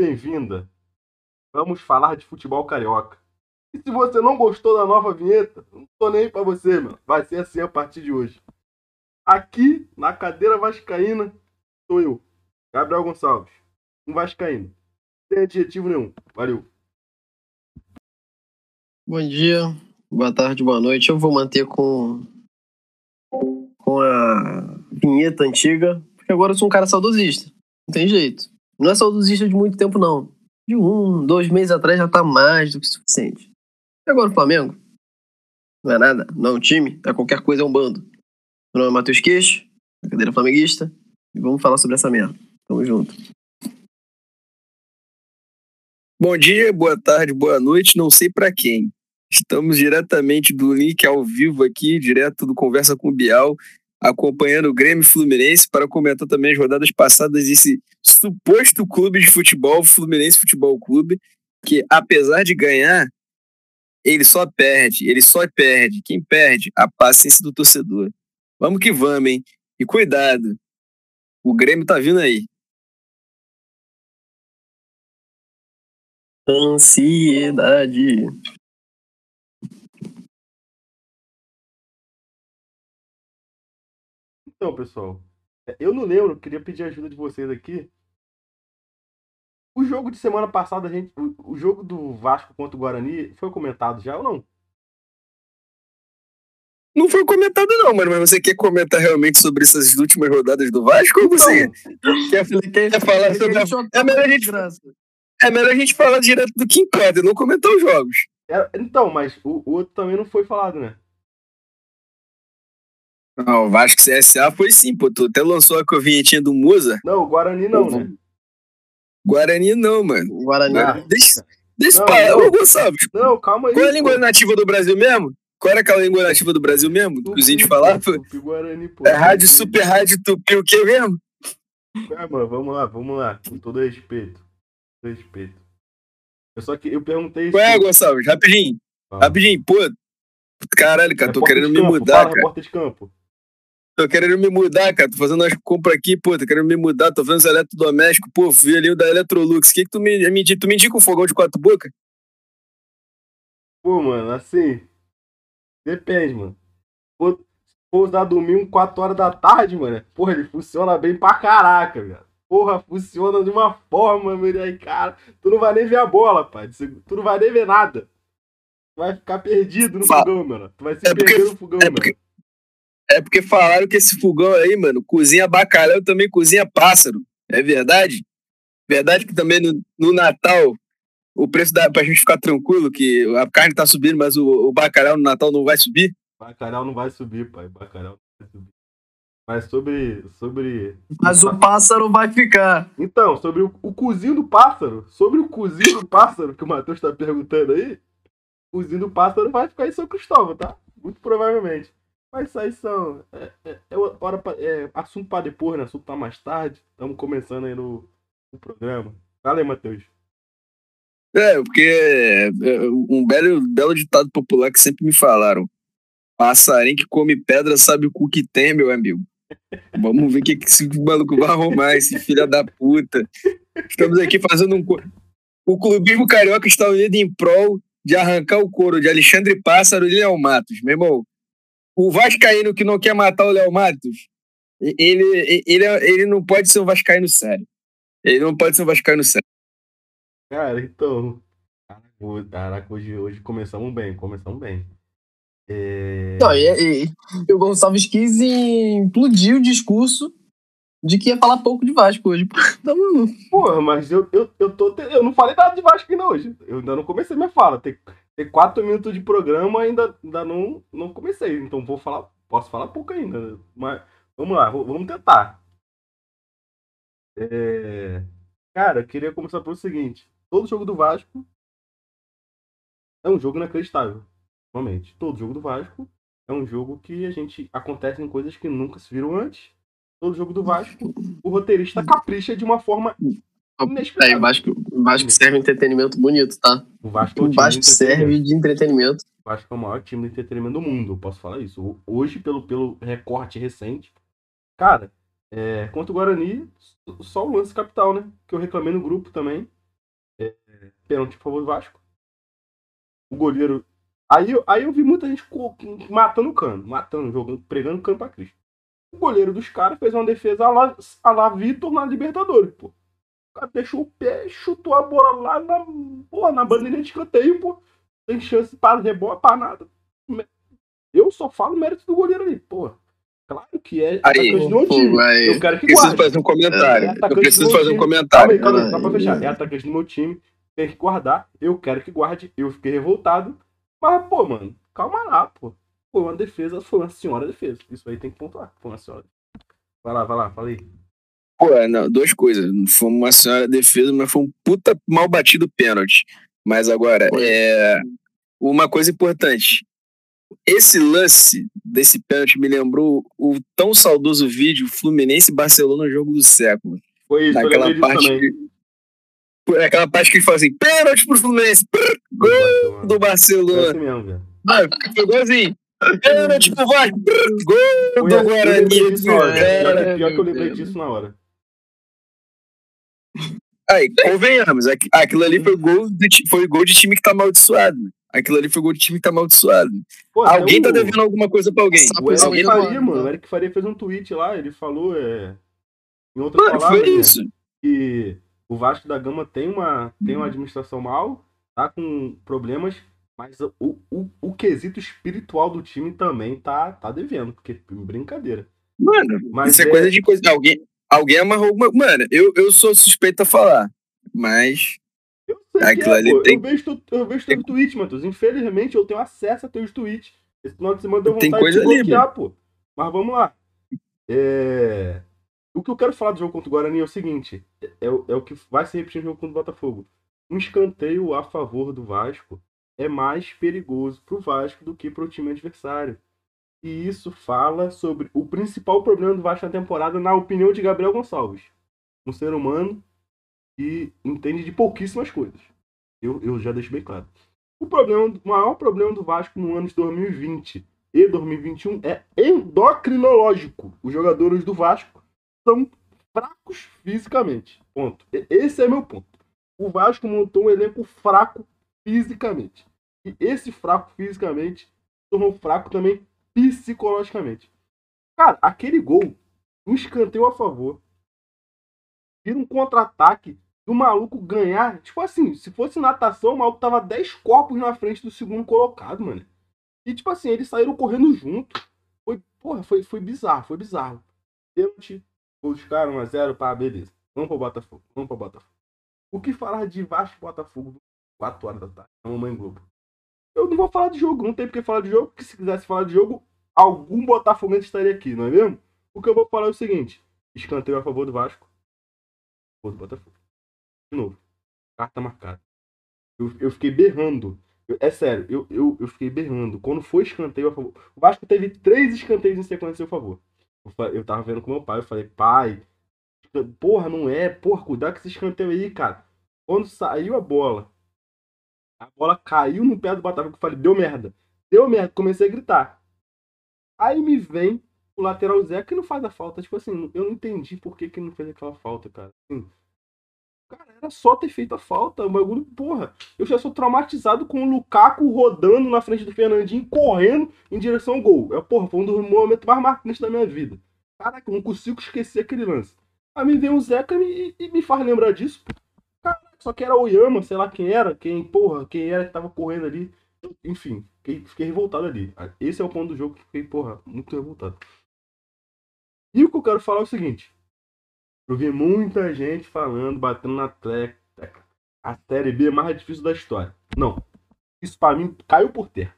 bem-vinda. Vamos falar de futebol carioca. E se você não gostou da nova vinheta, não tô nem pra você, meu. Vai ser assim a partir de hoje. Aqui, na cadeira vascaína, sou eu, Gabriel Gonçalves, um vascaíno. Sem adjetivo nenhum. Valeu. Bom dia, boa tarde, boa noite. Eu vou manter com, com a vinheta antiga, porque agora eu sou um cara saudosista. Não tem jeito. Não é saudosista de muito tempo, não. De um, dois meses atrás já tá mais do que suficiente. E agora o Flamengo? Não é nada, não é um time, é qualquer coisa, é um bando. Meu nome é Matheus Queixo, cadeira flamenguista, e vamos falar sobre essa merda. Tamo junto. Bom dia, boa tarde, boa noite, não sei para quem. Estamos diretamente do link ao vivo aqui, direto do Conversa com o Bial, acompanhando o Grêmio Fluminense para comentar também as rodadas passadas desse suposto clube de futebol, Fluminense Futebol Clube, que apesar de ganhar, ele só perde, ele só perde. Quem perde? A paciência do torcedor. Vamos que vamos, hein? E cuidado, o Grêmio tá vindo aí. Ansiedade. Então, pessoal, é, eu não lembro, queria pedir ajuda de vocês aqui. O jogo de semana passada, a gente, o, o jogo do Vasco contra o Guarani foi comentado já ou não? Não foi comentado, não, mano. Mas você quer comentar realmente sobre essas últimas rodadas do Vasco? Ou você quer, quer falar sobre. A... É, melhor a gente, é melhor a gente falar direto do que importa, não comentar os jogos. É, então, mas o, o, outro também não foi falado, né? Não, o Vasco CSA foi sim, pô. Tu até lançou a vinhetinha do Musa. Não, o Guarani não, né? Guarani não, mano. Guarani. Não. Deixa, deixa não, pra... Ô, Gonçalves. Não, calma aí. Qual é a língua nativa do Brasil mesmo? Qual era aquela língua nativa do Brasil mesmo? Do que os índios falavam? Guarani, pô. É rádio, super rádio, tupi, o que mesmo? É, mano, vamos lá, vamos lá. Com todo respeito. Com todo respeito. Eu só que eu perguntei. Qual é, Gonçalves? Rapidinho. Ah. Rapidinho, pô. Caralho, cara, tô querendo me mudar, Fala, cara. de campo. Tô querendo me mudar, cara. Tô fazendo as compras aqui, pô. Tô querendo me mudar. Tô fazendo os eletrodomésticos. Pô, vi ali o da Electrolux. O que, que tu me, me, tu me indica um fogão de quatro bocas? Pô, mano, assim. Depende, mano. Se for usar domingo 4 horas da tarde, mano, porra, ele funciona bem pra caraca, velho. Porra, funciona de uma forma, meu, aí, cara. Tu não vai nem ver a bola, pai. Tu não vai nem ver nada. Tu vai ficar perdido no Fala. fogão, mano. Tu vai se é perder porque, no fogão, é porque, mano. É porque falaram que esse fogão aí, mano, cozinha bacalhau também cozinha pássaro. É verdade? Verdade que também no, no Natal o preço da, pra gente ficar tranquilo, que a carne tá subindo, mas o, o bacalhau no Natal não vai subir? Bacalhau não vai subir, pai. Bacalhau não vai subir. Mas sobre. sobre... Mas o pássaro vai ficar. Então, sobre o, o cozinho do pássaro. Sobre o cozinho do pássaro que o Matheus tá perguntando aí. O cozinho do pássaro vai ficar em São Cristóvão, tá? Muito provavelmente. Mas isso aí são. É, é, é, hora pra, é assunto para depois, né? Assunto pra mais tarde. Estamos começando aí no, no programa. Aí, Matheus. É, porque é, um belo, belo ditado popular que sempre me falaram. Passarinho que come pedra sabe o cu que tem, meu amigo. Vamos ver o que, que esse maluco vai arrumar, esse filho da puta. Estamos aqui fazendo um. O clubismo carioca está unido em prol de arrancar o couro de Alexandre Pássaro e Léo Matos. Meu irmão, o Vascaíno que não quer matar o Léo Matos, ele, ele, ele não pode ser um Vascaíno sério. Ele não pode ser um Vascaíno sério. Cara, então. Caraca, hoje, hoje começamos bem, começamos bem. É... Não, e, e, o Gonçalves quis implodir o discurso de que ia falar pouco de Vasco hoje. Então, Porra, mas eu, eu, eu, tô, eu não falei nada de Vasco ainda hoje. Eu ainda não comecei minha fala. Tem, tem quatro minutos de programa ainda, ainda não, não comecei. Então vou falar. Posso falar pouco ainda. Mas vamos lá, vamos tentar. É... Cara, queria começar pelo seguinte todo jogo do Vasco é um jogo inacreditável. Realmente. Todo jogo do Vasco é um jogo que a gente acontecem coisas que nunca se viram antes. Todo jogo do Vasco, o roteirista capricha de uma forma é, o Vasco, o Vasco serve entretenimento bonito, tá? O Vasco, é o Vasco de serve de entretenimento. O Vasco é o maior time de entretenimento do mundo, posso falar isso. Hoje, pelo, pelo recorte recente, cara, É, contra o Guarani, só o lance capital, né? Que eu reclamei no grupo também. É, pênalti a favor do Vasco. O goleiro. Aí, eu- aí eu vi muita gente matando o cano, matando, jogando, pregando cano pra Cristo. O goleiro dos caras fez uma defesa a lá, a lá Vitor na Libertadores, pô. O cara deixou o pé, chutou a bola lá na, porra, na bandeirinha de escanteio, pô. Sem chance para rebote, para nada. Eu só falo mérito do goleiro ali, pô. Claro que é meu Pô, vai. Eu quero que Preciso guarde. fazer um comentário. É, Eu atacante preciso fazer um comentário. Calma aí, calma aí, só pra Caralho. fechar. É atacante do meu time, tem que guardar. Eu quero que guarde. Eu fiquei revoltado. Mas, pô, mano, calma lá, pô. Foi uma defesa, foi uma senhora defesa. Isso aí tem que pontuar. Foi uma senhora. Vai lá, vai lá, fala aí. Pô, é, não, duas coisas. Foi uma senhora defesa, mas foi um puta mal batido pênalti. Mas agora, Foi. é. Uma coisa importante. Esse lance desse pênalti me lembrou o tão saudoso vídeo Fluminense Barcelona jogo do século. Foi isso, Naquela parte que. É Aquela parte que ele fala assim: pênalti pro Fluminense, prr, gol do Foi Barcelona. assim mesmo, velho. Ah, foi igualzinho. Pênalti pro Vasco, gol Foi do assim, Guarani. Pior que- eu lembrei Deus. disso na hora. Aí, convenhamos, aqu- aquilo ali foi gol, de, foi gol de time que tá amaldiçoado. Aquilo ali foi gol de time que tá amaldiçoado. Pô, Alguém tá o- devendo alguma coisa pra alguém. O Eric Alguém tá... Faria, mano. O Eric Faria fez um tweet lá, ele falou, é. Em outras Mano, palavras, foi né, isso. que o Vasco da Gama tem uma, tem uma administração mal, tá com problemas, mas o, o, o quesito espiritual do time também tá, tá devendo, porque brincadeira. Mano, Mas isso é, é- coisa de coisa. Alguém, alguém amarrou alguma. Mano, eu, eu sou suspeito a falar. Mas. Eu sei Aquilo é, ali pô. tem- Eu vejo, tu- eu vejo teus tweets, Matheus. Infelizmente eu tenho acesso a teus tweets. Esse final de semana deu Tem vontade coisa de ali, bloquear, pô. Mas vamos lá. É... O que eu quero falar do jogo contra o Guarani é o seguinte: é, o- é o que vai se repetir no jogo contra o Botafogo. Um escanteio a favor do Vasco é mais perigoso pro Vasco do que pro time adversário. E isso fala sobre o principal problema do Vasco na temporada, na opinião de Gabriel Gonçalves. Um ser humano que entende de pouquíssimas coisas. Eu, eu já deixo bem claro. O, problema, o maior problema do Vasco no ano de 2020 e 2021 é endocrinológico. Os jogadores do Vasco são fracos fisicamente. Ponto. Esse é meu ponto. O Vasco montou um elenco fraco fisicamente. E esse fraco fisicamente tornou fraco também psicologicamente. Cara, aquele gol, um escanteio a favor, vira um contra-ataque do maluco ganhar. Tipo assim, se fosse natação, o maluco tava 10 corpos na frente do segundo colocado, mano. E tipo assim, eles saíram correndo junto. Foi, porra, foi, foi bizarro, foi bizarro. Pênalti, os caras 1x0, pá, beleza. Vamos pro Botafogo, vamos pro Botafogo. O que falar de Vasco Botafogo 4 horas da tarde, na Mamãe Globo? Eu não vou falar de jogo, não tem porque falar de jogo, porque se quisesse falar de jogo, algum Botafoguense estaria aqui, não é mesmo? O que eu vou falar é o seguinte: escanteio a favor do Vasco, a favor do Botafogo. De novo, carta marcada. Eu, eu fiquei berrando. Eu- é sério, eu, eu, eu fiquei berrando. Quando foi escanteio a favor. O Vasco teve três escanteios em sequência a seu favor. Eu, eu tava vendo com meu pai, eu falei, pai, porra, não é, porra, cuidado com esse escanteio aí, cara. Quando saiu a bola, a bola caiu no pé do Botafogo, eu falei, deu merda. Deu merda, comecei a gritar. Aí me vem o lateral Zé que não faz a falta. Tipo assim, eu não entendi por que, que não fez aquela falta, cara. Assim, cara, era só ter feito a falta. O bagulho, porra. Eu já sou traumatizado com o Lukaku rodando na frente do Fernandinho, correndo em direção ao gol. É, porra, foi um dos momentos mais marcantes da minha vida. Caraca, eu não consigo esquecer aquele lance. Aí me vem o Zeca e e me faz lembrar disso. Só que era o Yama, sei lá quem era, quem, porra, quem era que tava correndo ali. Enfim, fiquei, fiquei revoltado ali. Esse é o ponto do jogo que fiquei, porra, muito revoltado. E o que eu quero falar é o seguinte. Eu vi muita gente falando, batendo na tecla. A Série B é mais difícil da história. Não. Isso pra mim caiu por terra.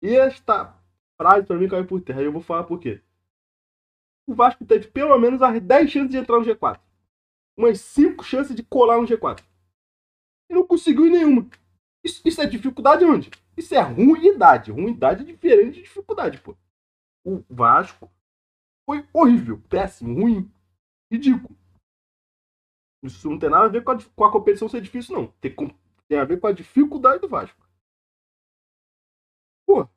E esta frase pra mim caiu por terra. E eu vou falar por quê. O Vasco teve pelo menos as 10 chances de entrar no G4. Umas 5 chances de colar no G4. E não conseguiu nenhuma. Isso, isso é dificuldade onde? Isso é ruindade. Ruindade é diferente de dificuldade, pô. O Vasco foi horrível, péssimo, ruim, ridículo. Isso não tem nada a ver com a, com a competição ser difícil, não. Tem, tem a ver com a dificuldade do Vasco. Pô,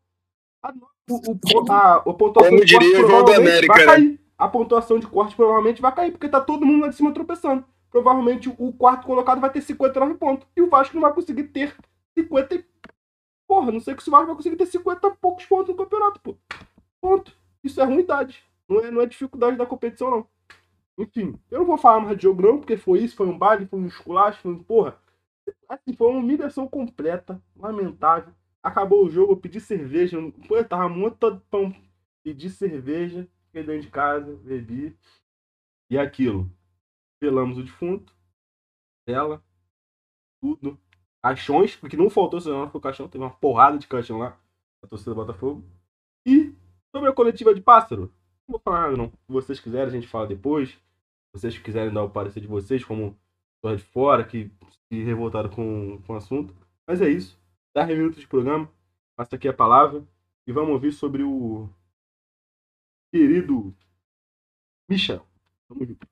a, o, o, a, a pontuação Como João do provavelmente vai né? cair. a pontuação de corte provavelmente vai cair, porque tá todo mundo lá de cima tropeçando. Provavelmente o quarto colocado vai ter 59 pontos. E o Vasco não vai conseguir ter 50 e... Porra, não sei que se o Vasco vai conseguir ter 50 e poucos pontos no campeonato, pô. Ponto. Isso é ruindade. Não é, não é dificuldade da competição, não. Enfim, eu não vou falar mais de jogo, não, porque foi isso, foi um baile, foi um esculacho, foi um. Porra. Assim, foi uma humilhação completa, lamentável. Acabou o jogo, eu pedi cerveja. Pô, eu tava muito pão. Pedi cerveja, fiquei dentro de casa, bebi. E aquilo. Pelamos o defunto. Ela. Tudo. Caixões, porque não faltou, senão foi o caixão. Teve uma porrada de caixão lá. A torcida do Botafogo. E sobre a coletiva de pássaro. Não vou falar nada, não. Se vocês quiserem, a gente fala depois. Se vocês quiserem dar o parecer de vocês, como de fora, que se revoltaram com, com o assunto. Mas é isso. 10 minutos de programa. Passa aqui a palavra. E vamos ouvir sobre o querido Michel. Vamos junto.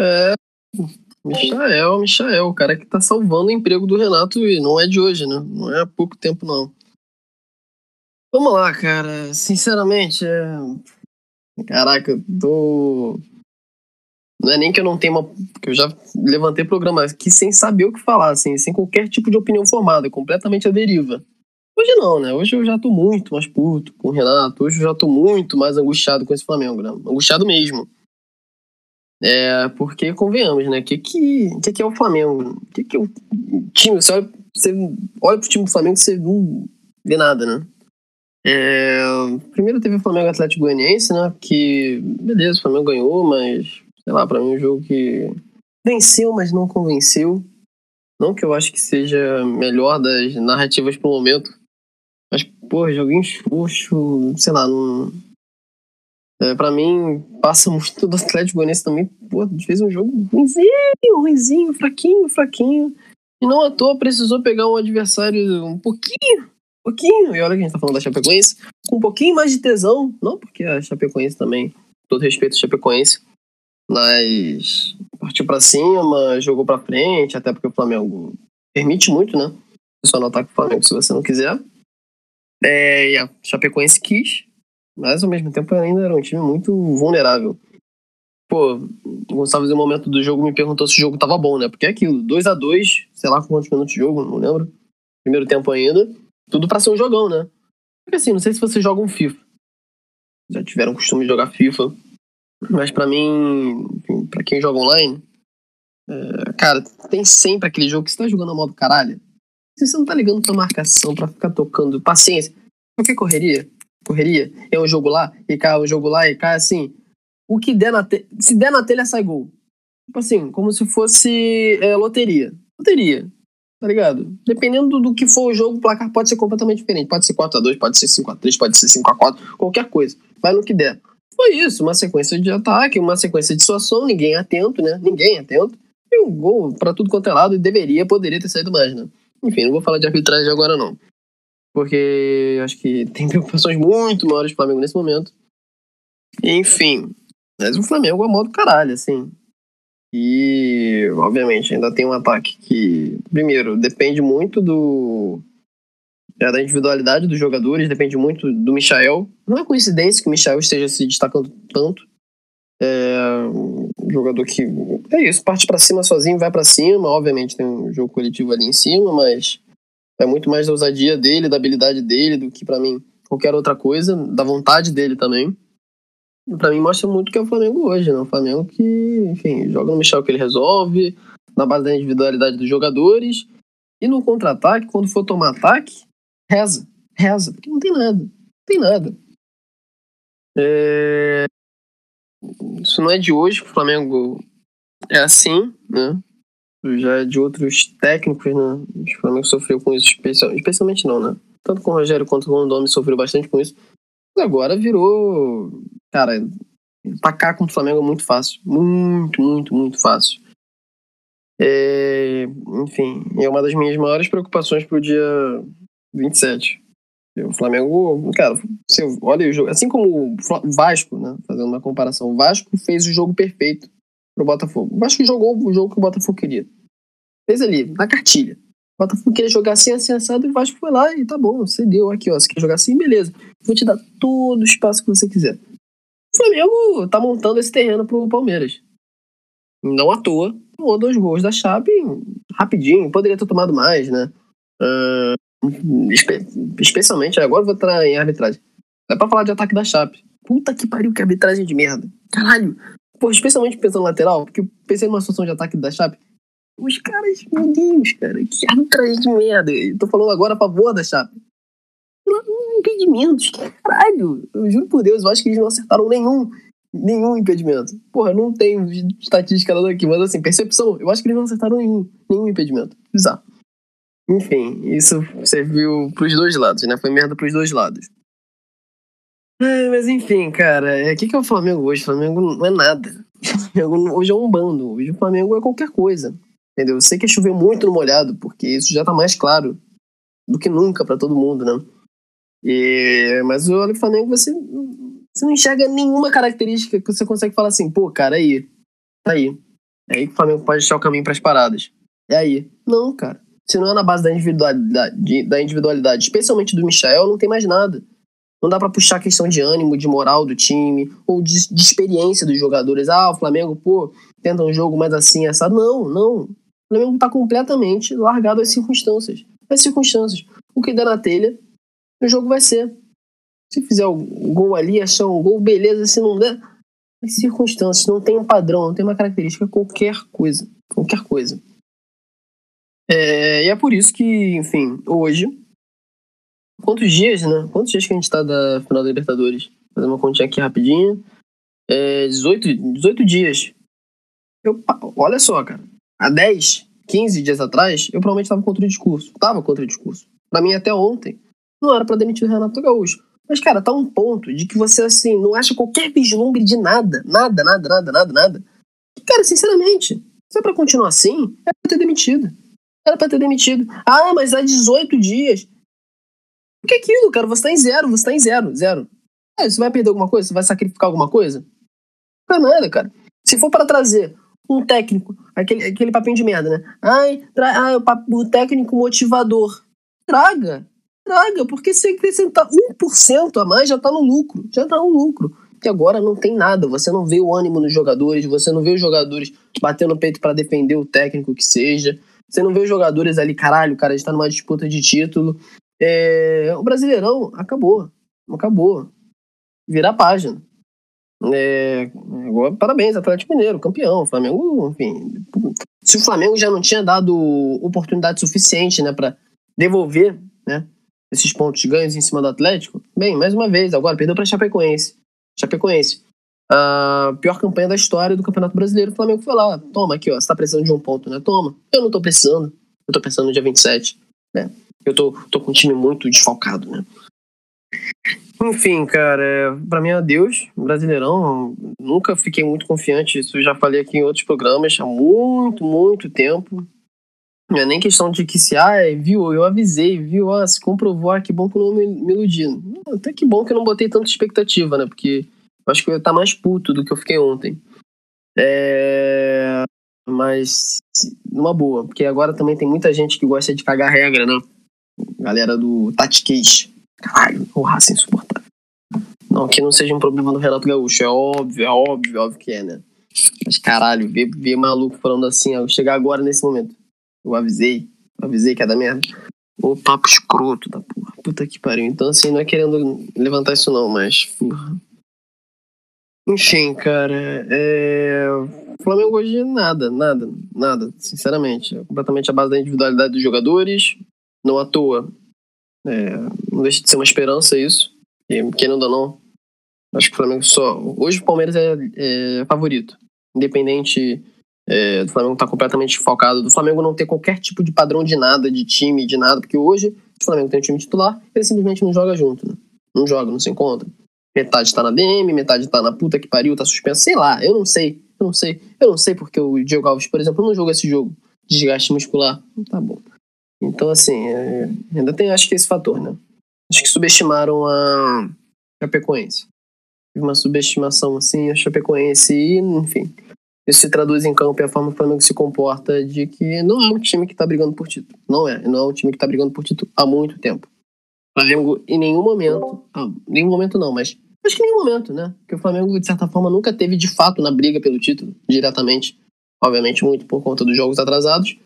É. Michael, Michael, o cara que tá salvando o emprego do Renato e não é de hoje, né? Não é há pouco tempo, não. Vamos lá, cara. Sinceramente, é... Caraca, eu tô. Não é nem que eu não tenha uma. que eu já levantei programa aqui sem saber o que falar, assim, sem qualquer tipo de opinião formada, completamente à deriva. Hoje não, né? Hoje eu já tô muito mais puto com o Renato. Hoje eu já tô muito mais angustiado com esse Flamengo, né? Angustiado mesmo. É, porque convenhamos, né? O que, que, que, que é o Flamengo? O que, que é o time? Você olha, você olha pro time do Flamengo e você não vê nada, né? É, primeiro teve o Flamengo Atlético Goianiense, né? Que, beleza, o Flamengo ganhou, mas sei lá, para mim é um jogo que venceu, mas não convenceu. Não que eu acho que seja melhor das narrativas pro momento. Mas, pô, joguinho xoxo, sei lá, não. É, pra mim, passa muito do Atlético Goianiense também. Pô, fez um jogo ruimzinho, ruimzinho, fraquinho, fraquinho. E não à toa precisou pegar um adversário um pouquinho, pouquinho. E olha que a gente tá falando da Chapecoense, com um pouquinho mais de tesão. Não porque a Chapecoense também, todo respeito à Chapecoense, mas partiu para cima, jogou para frente, até porque o Flamengo permite muito, né? Só não ataca o Flamengo se você não quiser. É, e a Chapecoense quis, mas ao mesmo tempo ainda era um time muito vulnerável. Pô, o Gonçalves em um momento do jogo me perguntou se o jogo tava bom, né? Porque é aquilo, 2 a 2 sei lá quantos minutos de jogo, não lembro. Primeiro tempo ainda. Tudo pra ser um jogão, né? Porque assim, não sei se você joga um FIFA. Já tiveram costume de jogar FIFA. Mas para mim, para quem joga online, é, cara, tem sempre aquele jogo que você tá jogando a modo caralho. Se você não tá ligando pra marcação, pra ficar tocando, paciência. Que correria? Correria. É um jogo lá, e cai um jogo lá, e cai assim. O que der na telha. Se der na telha, sai gol. Tipo assim, como se fosse é, loteria. Loteria. Tá ligado? Dependendo do, que for o jogo, o placar pode ser completamente diferente. Pode ser 4x2, pode ser 5x3, pode ser 5x4, qualquer coisa. Vai no que der. Foi isso, uma sequência de ataque, uma sequência de situação, ninguém atento, né? Ninguém atento. E um gol para tudo quanto é lado e deveria, poderia ter saído mais, né? Enfim, não vou falar de arbitragem agora não. Porque acho que tem preocupações muito maiores do Flamengo nesse momento. Enfim, mas o Flamengo é modo caralho, assim. E, obviamente, ainda tem um ataque que, primeiro, depende muito do é, da individualidade dos jogadores, depende muito do Michael. Não é coincidência que o Michael esteja se destacando tanto. É um jogador que é isso, parte para cima sozinho, vai para cima. Obviamente tem um jogo coletivo ali em cima, mas é muito mais da ousadia dele, da habilidade dele, do que para mim qualquer outra coisa, da vontade dele também. Para mim mostra muito que é o Flamengo hoje, né? O Flamengo que, enfim, joga no Michel que ele resolve, na base da individualidade dos jogadores. E no contra-ataque, quando for tomar ataque, Reza, reza, porque não tem nada. Não tem nada. É... Isso não é de hoje, o Flamengo é assim, né? Já é de outros técnicos, né? O Flamengo sofreu com isso, especial... especialmente não, né? Tanto com o Rogério quanto com o Rondômio sofreu bastante com isso. Agora virou. Cara, atacar contra o Flamengo é muito fácil. Muito, muito, muito fácil. É... Enfim, é uma das minhas maiores preocupações pro dia 27. O Flamengo, cara, você olha o jogo, assim como o Vasco, né, fazendo uma comparação, o Vasco fez o jogo perfeito pro Botafogo. O Vasco jogou o jogo que o Botafogo queria. Fez ali, na cartilha. O Botafogo queria jogar assim, assim, assado, e o Vasco foi lá e tá bom, você deu aqui, ó, você quer jogar assim, beleza. Vou te dar todo o espaço que você quiser. O Flamengo tá montando esse terreno pro Palmeiras. Não à toa, tomou dois gols da Chape rapidinho. Poderia ter tomado mais, né? Uh, espe especialmente, agora vou entrar em arbitragem. Dá pra falar de ataque da Chape. Puta que pariu, que arbitragem de merda. Caralho. Pô, especialmente pensando lateral, porque eu pensei numa situação de ataque da Chape. Os caras, meu Deus, cara, que arbitragem de merda. Eu tô falando agora a favor da Chape. Impedimentos, caralho. Eu juro por Deus, eu acho que eles não acertaram nenhum nenhum impedimento. Porra, não tenho estatística nada aqui, mas assim, percepção, eu acho que eles não acertaram nenhum, nenhum impedimento. Bizarro. Enfim, isso serviu pros dois lados, né? Foi merda pros dois lados. É, mas enfim, cara, o é, que, que é o Flamengo hoje? O Flamengo não é nada. Flamengo hoje é um bando. Hoje o Flamengo é qualquer coisa. Entendeu? Eu sei que é chover muito no molhado, porque isso já tá mais claro do que nunca para todo mundo, né? E, mas o Flamengo você você não enxerga nenhuma característica que você consegue falar assim, pô, cara, aí. Tá aí. É aí que o Flamengo pode deixar o caminho para as paradas. É aí. Não, cara. Se não é na base da individualidade, da individualidade, especialmente do Michel, não tem mais nada. Não dá para puxar a questão de ânimo, de moral do time, ou de, de, experiência dos jogadores. Ah, o Flamengo, pô, tenta um jogo mais assim, essa. Não, não. O Flamengo tá completamente largado às circunstâncias. As circunstâncias. O que der na telha, o jogo vai ser. Se fizer o gol ali, achar um gol, beleza. Se não der, as circunstâncias, não tem um padrão, não tem uma característica, qualquer coisa. Qualquer coisa. É, e é por isso que, enfim, hoje. Quantos dias, né? Quantos dias que a gente tá da final da Libertadores? Fazer uma continha aqui rapidinho. É, 18, 18 dias. Eu, olha só, cara. Há 10, 15 dias atrás, eu provavelmente tava contra o discurso. Tava contra o discurso. Pra mim, até ontem, não era para demitir o Renato Gaúcho. Mas, cara, tá um ponto de que você, assim, não acha qualquer vislumbre de nada. Nada, nada, nada, nada, nada. E, cara, sinceramente, se é pra continuar assim, era pra ter demitido. Era pra ter demitido. Ah, mas há 18 dias. O que é aquilo, cara? Você tá em zero, você tá em zero, zero. É, você vai perder alguma coisa? Você vai sacrificar alguma coisa? Não é nada, cara. Se for para trazer um técnico, aquele, aquele papinho de merda, né? Ai, tra... ah, o, o técnico motivador. Traga traga, porque se acrescentar 1% a mais, já está no lucro. Já está no lucro. Que agora não tem nada. Você não vê o ânimo nos jogadores, você não vê os jogadores batendo no peito para defender o técnico que seja. Você não vê os jogadores ali, caralho, o cara está numa disputa de título. É... o Brasileirão acabou. Acabou. Virar página. É, agora, parabéns, Atlético Mineiro, campeão. Flamengo, enfim. Se o Flamengo já não tinha dado oportunidade suficiente né, para devolver né, esses pontos ganhos em cima do Atlético, bem, mais uma vez, agora perdeu para Chapecoense. Chapecoense. A pior campanha da história do Campeonato Brasileiro, o Flamengo foi lá, toma aqui, ó, você tá precisando de um ponto, né? Toma. Eu não tô precisando. Eu tô pensando no dia 27, né? Eu tô, tô com um time muito desfalcado, né? Enfim, cara, é, para mim, adeus. Brasileirão, nunca fiquei muito confiante. Isso eu já falei aqui em outros programas há muito, muito tempo. Não é nem questão de que se, ah, viu, eu avisei, viu, ah, se comprovou, ah, que bom que eu não me, me iludi. Até que bom que eu não botei tanta expectativa, né? Porque eu acho que eu ia estar mais puto do que eu fiquei ontem. É... Mas, numa boa, porque agora também tem muita gente que gosta de cagar regra, né? Galera do Tatiquês. Caralho, o raça insuportável. Não que não seja um problema do Renato Gaúcho, é óbvio, é óbvio, óbvio que é, né? Mas caralho, ver, maluco falando assim, ó, chegar agora nesse momento. Eu avisei. Eu avisei que ia dar merda. O papo escroto da porra. Puta que pariu. Então, assim, não é querendo levantar isso não, mas. Porra. Enfim, cara. É... O Flamengo hoje nada, nada, nada, sinceramente. É completamente a base da individualidade dos jogadores. Não à toa. É... Não deixa de ser uma esperança isso. E, querendo ou não, acho que o Flamengo só. Hoje o Palmeiras é, é favorito. Independente é, do Flamengo tá completamente focado, do Flamengo não ter qualquer tipo de padrão de nada, de time, de nada, porque hoje o Flamengo tem um time titular, ele simplesmente não joga junto, né? Não joga, não se encontra. Metade tá na DM, metade tá na puta que pariu, tá suspenso, sei lá, eu não sei, eu não sei, eu não sei porque o Diego Alves, por exemplo, não joga esse jogo, desgaste muscular, tá bom. Então, assim, é, ainda tem, acho que esse fator, né? Acho que subestimaram a Chapecoense. Uma subestimação, assim, a Chapecoense e, enfim, isso se traduz em campo e a forma que o Flamengo se comporta de que não é um time que está brigando por título. Não é. Não é um time que está brigando por título há muito tempo. O Flamengo, em nenhum momento, ah, nenhum momento não, mas Acho que em nenhum momento, né? Porque o Flamengo, de certa forma, nunca teve de fato na briga pelo título, diretamente. Obviamente, muito por conta dos jogos atrasados.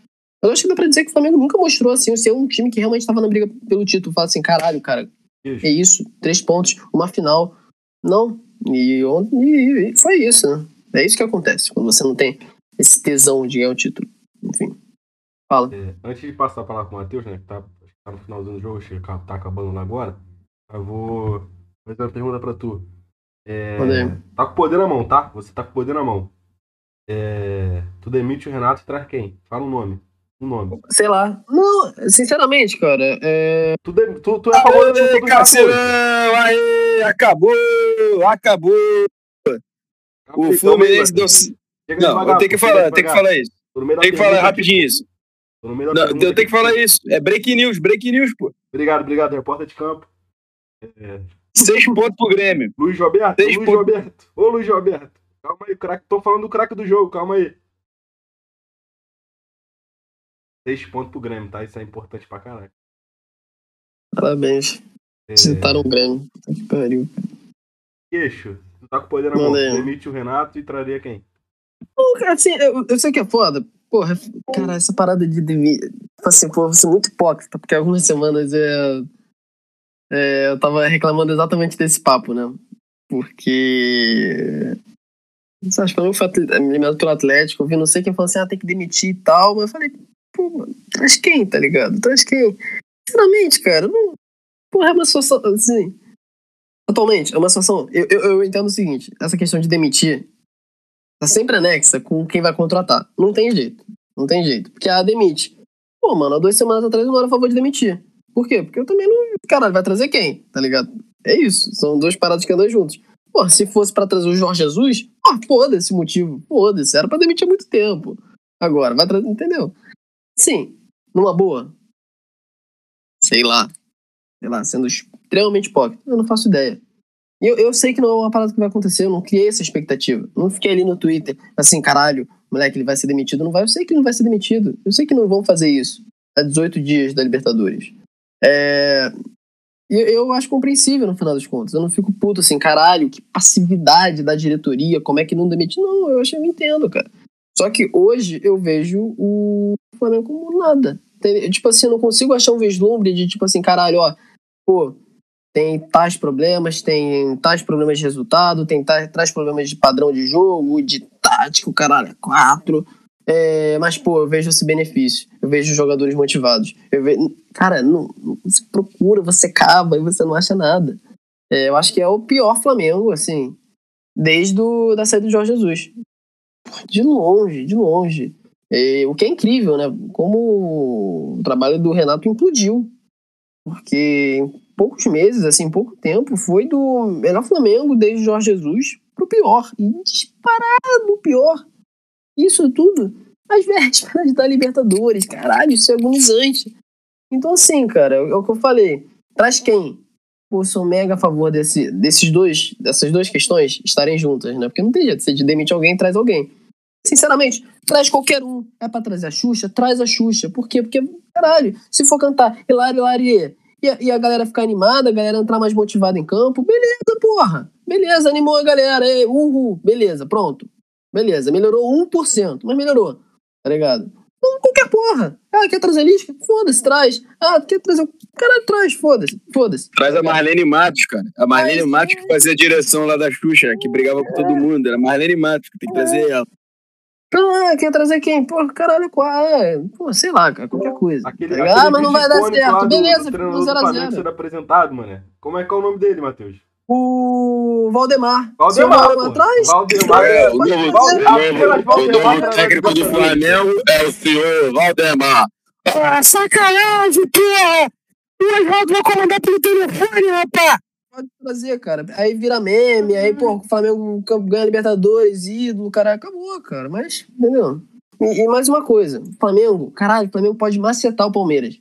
Mas eu acho que dá pra dizer que o Flamengo nunca mostrou, assim, ser um time que realmente estava na briga pelo título. Fala assim, caralho, cara, Isso. é isso, três pontos, uma final. Não. E, e- e foi isso, né? É isso que acontece quando você não tem esse tesão de ganhar o título. Enfim. Fala. É, antes de passar a palavra pro Matheus, né? Que tá, tá no finalzinho do jogo, acho que tá acabando lá agora. Eu vou fazer uma pergunta pra tu. É, tá com o poder na mão, tá? Você tá com o poder na mão. É, tu demite o Renato e traz quem? Fala um nome. Um nome. Sei lá. Não, sinceramente, cara, é. Tu, de- tu, tu é a favor da! Aê, acabou! Acabou! O aí, Fluminense deu. Não, eu tenho que falar, tenho que falar isso. Tem que falar rapidinho isso. Tô no meio da Não, pergunta eu tenho que falar isso. É break news, break news, pô. Obrigado, obrigado, repórter de campo. É, Seis pontos pro Grêmio. Luiz Roberto, Seis Luiz pontos. Roberto. Ô, Luiz Roberto. Calma aí, craque. Tô falando do craque do jogo, calma aí. Seis pontos pro Grêmio, tá? Isso é importante pra caralho. Parabéns. É, Citaram o Grêmio. Que pariu. Queixo, tu tá com o poder na mão. Demite o Renato e traria quem? Não, cara, assim, eu, eu sei que é foda. Porra, cara, essa parada de demi... Tipo assim, pô, eu vou ser muito hipócrita, porque algumas semanas é, é, eu tava reclamando exatamente desse papo, né? Porque. Acho que eu fui eliminado pelo Atlético, eu vi não sei quem falou assim, ah, tem que demitir e tal, mas eu falei, mano, traz quem, tá ligado? Traz quem? Sinceramente, cara, não. Porra, é uma situação, assim. Atualmente, é uma situação. Eu, eu, eu entendo o seguinte: essa questão de demitir tá sempre anexa com quem vai contratar. Não tem jeito. Não tem jeito. Porque a demite. Pô, mano, há duas semanas atrás eu não era a favor de demitir. Por quê? Porque eu também não. Caralho, vai trazer quem? Tá ligado? É isso. São duas paradas que andam juntos. Pô, se fosse pra trazer o Jorge Jesus, ó, foda-se o motivo. Foda-se. Era pra demitir há muito tempo. Agora, vai trazer. Entendeu? Sim. Numa boa. Sei lá. Sei lá, sendo extremamente hipócrita. Eu não faço ideia. Eu, eu sei que não é uma parada que vai acontecer, eu não criei essa expectativa. Não fiquei ali no Twitter, assim, caralho, moleque, ele vai ser demitido. Não vai, eu sei que ele não vai ser demitido. Eu sei que não vão fazer isso. Há 18 dias da Libertadores. É. Eu, eu acho compreensível no final das contas. Eu não fico puto assim, caralho, que passividade da diretoria, como é que não demite? Não, eu acho eu entendo, cara. Só que hoje eu vejo o Flamengo como nada. Tipo assim, eu não consigo achar um vislumbre de tipo assim, caralho, ó, pô, tem tais problemas, tem tais problemas de resultado, tem tais, tais problemas de padrão de jogo, de tático, caralho, quatro. É, mas, pô, eu vejo esse benefício. Eu vejo jogadores motivados. Eu vejo, cara, não, você procura, você cava e você não acha nada. É, eu acho que é o pior Flamengo, assim, desde o, da saída do Jorge Jesus. De longe, de longe. O que é incrível, né? Como o trabalho do Renato implodiu. Porque em poucos meses, assim, em pouco tempo, foi do melhor Flamengo desde Jorge Jesus pro pior. E disparado pior. Isso tudo às vésperas da Libertadores. Caralho, isso é agonizante. Então, assim, cara, é o que eu falei. Traz quem? Pô, sou mega a favor desse, desses dois, dessas duas questões estarem juntas, né? Porque não tem jeito. Você demite alguém, traz alguém. Sinceramente, traz qualquer um. É pra trazer a Xuxa? Traz a Xuxa. Por quê? Porque, caralho, se for cantar Hilari, Hilari, e a, galera ficar animada, a galera entrar mais motivada em campo, beleza, porra. Beleza, animou a galera. Ei, uhul, beleza, pronto. Beleza, melhorou 1%, mas melhorou. Tá ligado? Então, qualquer porra. Ah, quer trazer Lisca? Foda-se, traz. Ah, quer trazer o. Caralho, traz, foda-se, foda-se. Traz a Marlene Matos, cara. A Marlene Matos que fazia a direção lá da Xuxa, que brigava com todo mundo. Era a Marlene Matos, que tem que trazer ela. Ah, quer trazer quem? Pô, caralho, qual? Ah, pô, sei lá, cara, qualquer coisa. Aquele, tá aquele ah, mas não vai dar certo. do- Beleza, do ficou treinador do Flamengo 0x0. sendo apresentado, mano. Como é que é o nome dele, Matheus? O Valdemar. Valdemar, o Valdemar pô. atrás, Valdemar. É, o novo, Val- o novo, o Valdemar técnico do Flamengo é o senhor Valdemar. Ah, sacanagem, porra! Duas rodas vou comandar pelo telefone, rapaz! Pode trazer, cara. Aí vira meme, aí, pô, o Flamengo ganha Libertadores, ídolo, cara, acabou, cara. Mas, entendeu? E, e mais uma coisa, Flamengo, caralho, o Flamengo pode macetar o Palmeiras.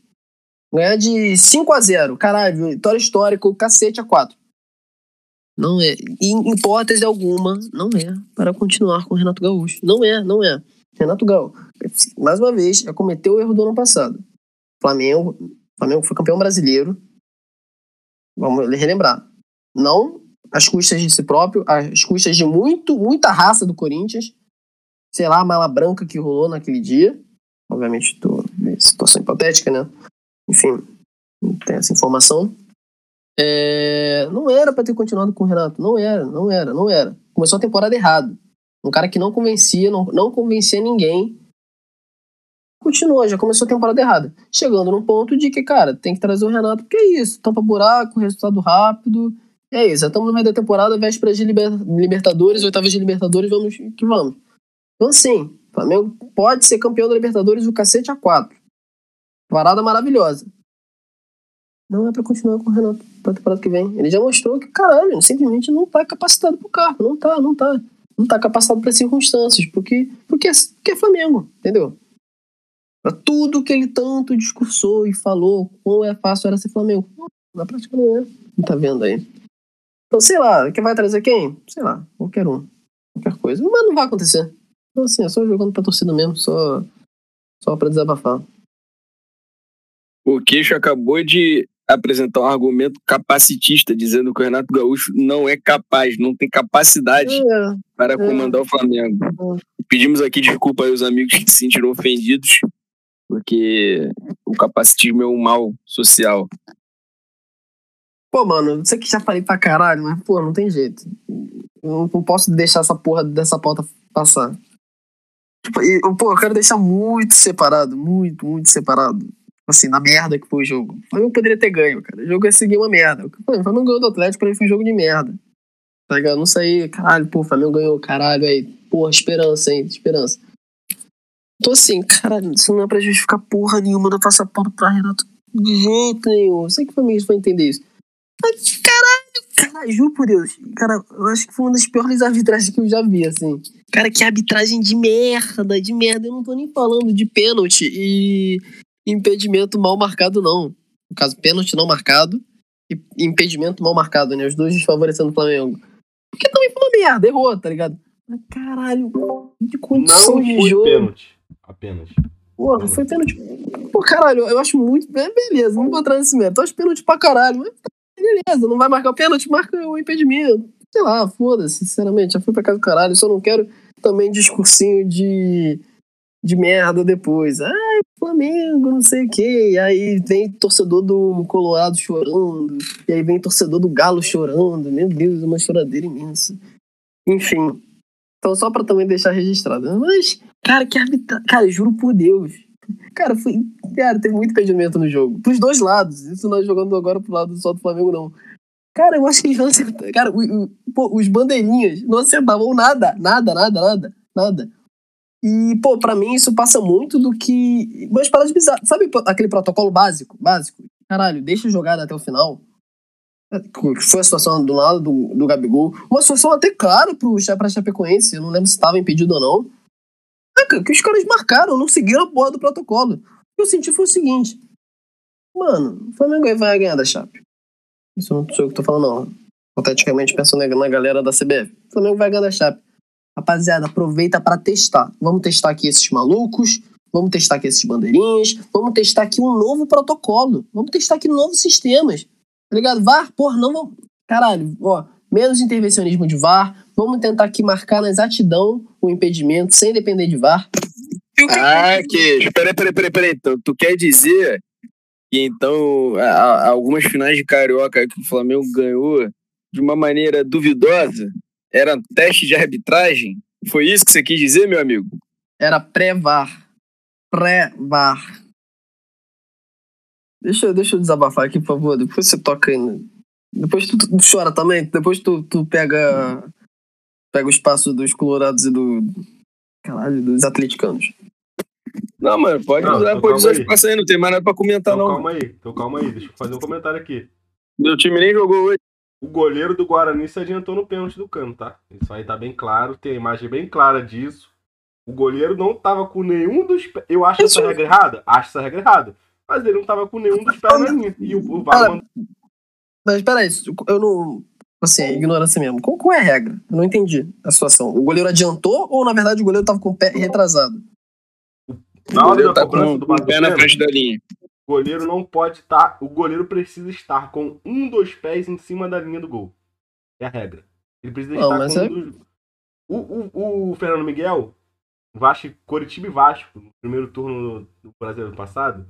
Ganhar de 5 a 0 caralho, vitória histórica, cacete a 4. Não é. Em hipótese alguma, não é para continuar com o Renato Gaúcho. Não é, não é. Renato Gaúcho, mais uma vez, já cometeu o erro do ano passado. Flamengo, Flamengo foi campeão brasileiro. Vamos relembrar. Não às custas de si próprio, às custas de muito, muita raça do Corinthians. Sei lá, a mala branca que rolou naquele dia. Obviamente, tô, situação hipotética, né? Enfim, não tem essa informação. É, não era para ter continuado com o Renato. Não era, não era, não era. Começou a temporada errado. Um cara que não convencia, não, não convencia ninguém. Continuou, já começou a temporada errada. Chegando num ponto de que, cara, tem que trazer o Renato, porque é isso. Tampa buraco, resultado rápido. É isso, estamos no meio da temporada, véspera de liber, Libertadores, oitavas de Libertadores, vamos que vamos. Então, assim, o Flamengo pode ser campeão da Libertadores o cacete a quatro. Parada maravilhosa. Não é para continuar com o Renato pra temporada que vem. Ele já mostrou que, caralho, simplesmente não tá capacitado pro carro. Não tá, não tá. Não tá capacitado para circunstâncias. Porque, porque, é, porque é Flamengo, entendeu? Pra tudo que ele tanto discursou e falou, como é fácil era ser Flamengo. Na prática não é. Não tá vendo aí. Então, sei lá, quem vai trazer quem? Sei lá, qualquer um. Qualquer coisa. Mas não vai acontecer. Então, assim, é só jogando pra torcida mesmo, só, só pra desabafar. O Queixo acabou de apresentar um argumento capacitista, dizendo que o Renato Gaúcho não é capaz, não tem capacidade é, para é, comandar o Flamengo. É. Pedimos aqui desculpa aos amigos que se sentiram ofendidos, porque o capacitismo é um mal social. Pô, mano, sei que já falei pra caralho, mas, pô, não tem jeito. Eu não posso deixar essa porra dessa pauta passar. Tipo, eu, pô, eu quero deixar muito separado, muito, muito separado assim, na merda que foi o jogo. O Flamengo poderia ter ganho, cara. O jogo ia seguir uma merda. O Flamengo ganhou do Atlético, pra mim foi um jogo de merda. Tá ligado? Não saí, caralho, pô, o Flamengo ganhou, caralho, aí. Porra, esperança, hein, esperança. Tô assim, caralho, isso não é pra justificar porra nenhuma da passaporte pra Renato de jeito nenhum. Sei que o Flamengo vai entender isso. Mas, caralho, caralho, juro por Deus. Cara, eu acho que foi uma das piores arbitragens que eu já vi, assim. Cara, que arbitragem de merda, de merda. Eu não tô nem falando de pênalti e, impedimento mal marcado, não. No caso, pênalti não marcado e impedimento mal marcado, né? Os dois desfavorecendo o Flamengo. Porque também foi uma merda, errou, tá ligado? Mas caralho, de condição não de jogo. pênalti. Apenas. Porra, foi pênalti. Pô, caralho, eu acho muito. Beleza, não vou entrar nesse mérito. Eu acho pênalti pra caralho, mas beleza, não vai marcar o pênalti, marca o impedimento. Sei lá, foda-se, sinceramente, já foi pra casa do caralho. Só não quero também discursinho de de merda depois. Ai, Flamengo, não sei o quê. E aí vem torcedor do Colorado chorando. E aí vem torcedor do Galo chorando. Meu Deus, uma choradeira imensa. Enfim. Então, só pra também deixar registrado. Mas, cara, que arbitra... Cara, juro por Deus. Cara, foi. Cara, teve muito impedimento no jogo. Pros dois lados. Isso nós jogando agora pro lado só do Flamengo, não. Cara, eu acho que eles não acertaram. Cara, o, o, pô, os bandeirinhas não acertavam nada. Nada, nada, nada. Nada. E, pô, pra mim isso passa muito do que. Umas paradas bizarras. Sabe aquele protocolo básico? Básico? Caralho, deixa a jogada até o final. Que foi a situação do lado do, do Gabigol. Uma situação até clara pro, pra Chapecoense. Eu não lembro se estava impedido ou não. É, que os caras marcaram, não seguiram a porra do protocolo. O que eu senti foi o seguinte. Mano, o Flamengo vai ganhar da Chape. Isso não sou eu que tô falando, não. Hipoteticamente pensando na galera da CBF. O Flamengo vai ganhar da Chape. Rapaziada, aproveita para testar. Vamos testar aqui esses malucos, vamos testar aqui esses bandeirinhas, vamos testar aqui um novo protocolo, vamos testar aqui novos sistemas. Tá ligado? VAR, porra, não vamos. Caralho, ó, menos intervencionismo de VAR, vamos tentar aqui marcar na exatidão o impedimento sem depender de VAR. Ah, que. Peraí, peraí, peraí, peraí. Então, tu quer dizer que então algumas finais de carioca que o Flamengo ganhou de uma maneira duvidosa era teste de arbitragem? Foi isso que você quis dizer, meu amigo? Era pré-VAR. Pré-VAR. Deixa, deixa eu desabafar aqui, por favor. Depois você toca aí. Né? Depois tu, tu, chora também. Depois tu, tu pega, pega o espaço dos colorados e do. Caralho, dos atleticanos. Não, mano, pode não, usar, então pode usar o espaço aí, não tem mais nada pra comentar, então, não. Calma aí, então calma aí, deixa eu fazer um comentário aqui. Meu time nem jogou hoje. O goleiro do Guarani se adiantou no pênalti do Cano, tá? Isso aí tá bem claro, tem a imagem bem clara disso. O goleiro não tava com nenhum dos pés. Eu acho Isso. essa regra errada? Acho essa regra errada. Mas ele não tava com nenhum dos pés na linha. E o, o VAR mandou... Mas peraí, eu não. Assim, é ignorância mesmo. Qual, qual, é a regra? Eu não entendi a situação. O goleiro adiantou ou, na verdade, o goleiro tava com o pé retrasado? Na hora da tá cobrança do pé na frente da linha. O goleiro não pode estar. Tá, o goleiro precisa estar com um dos pés em cima da linha do gol. é a regra. Ele precisa Não, estar com é- um dos... o, o, o Fernando Miguel, Vasco, Coritiba e Vasco, no primeiro turno do brasileiro passado,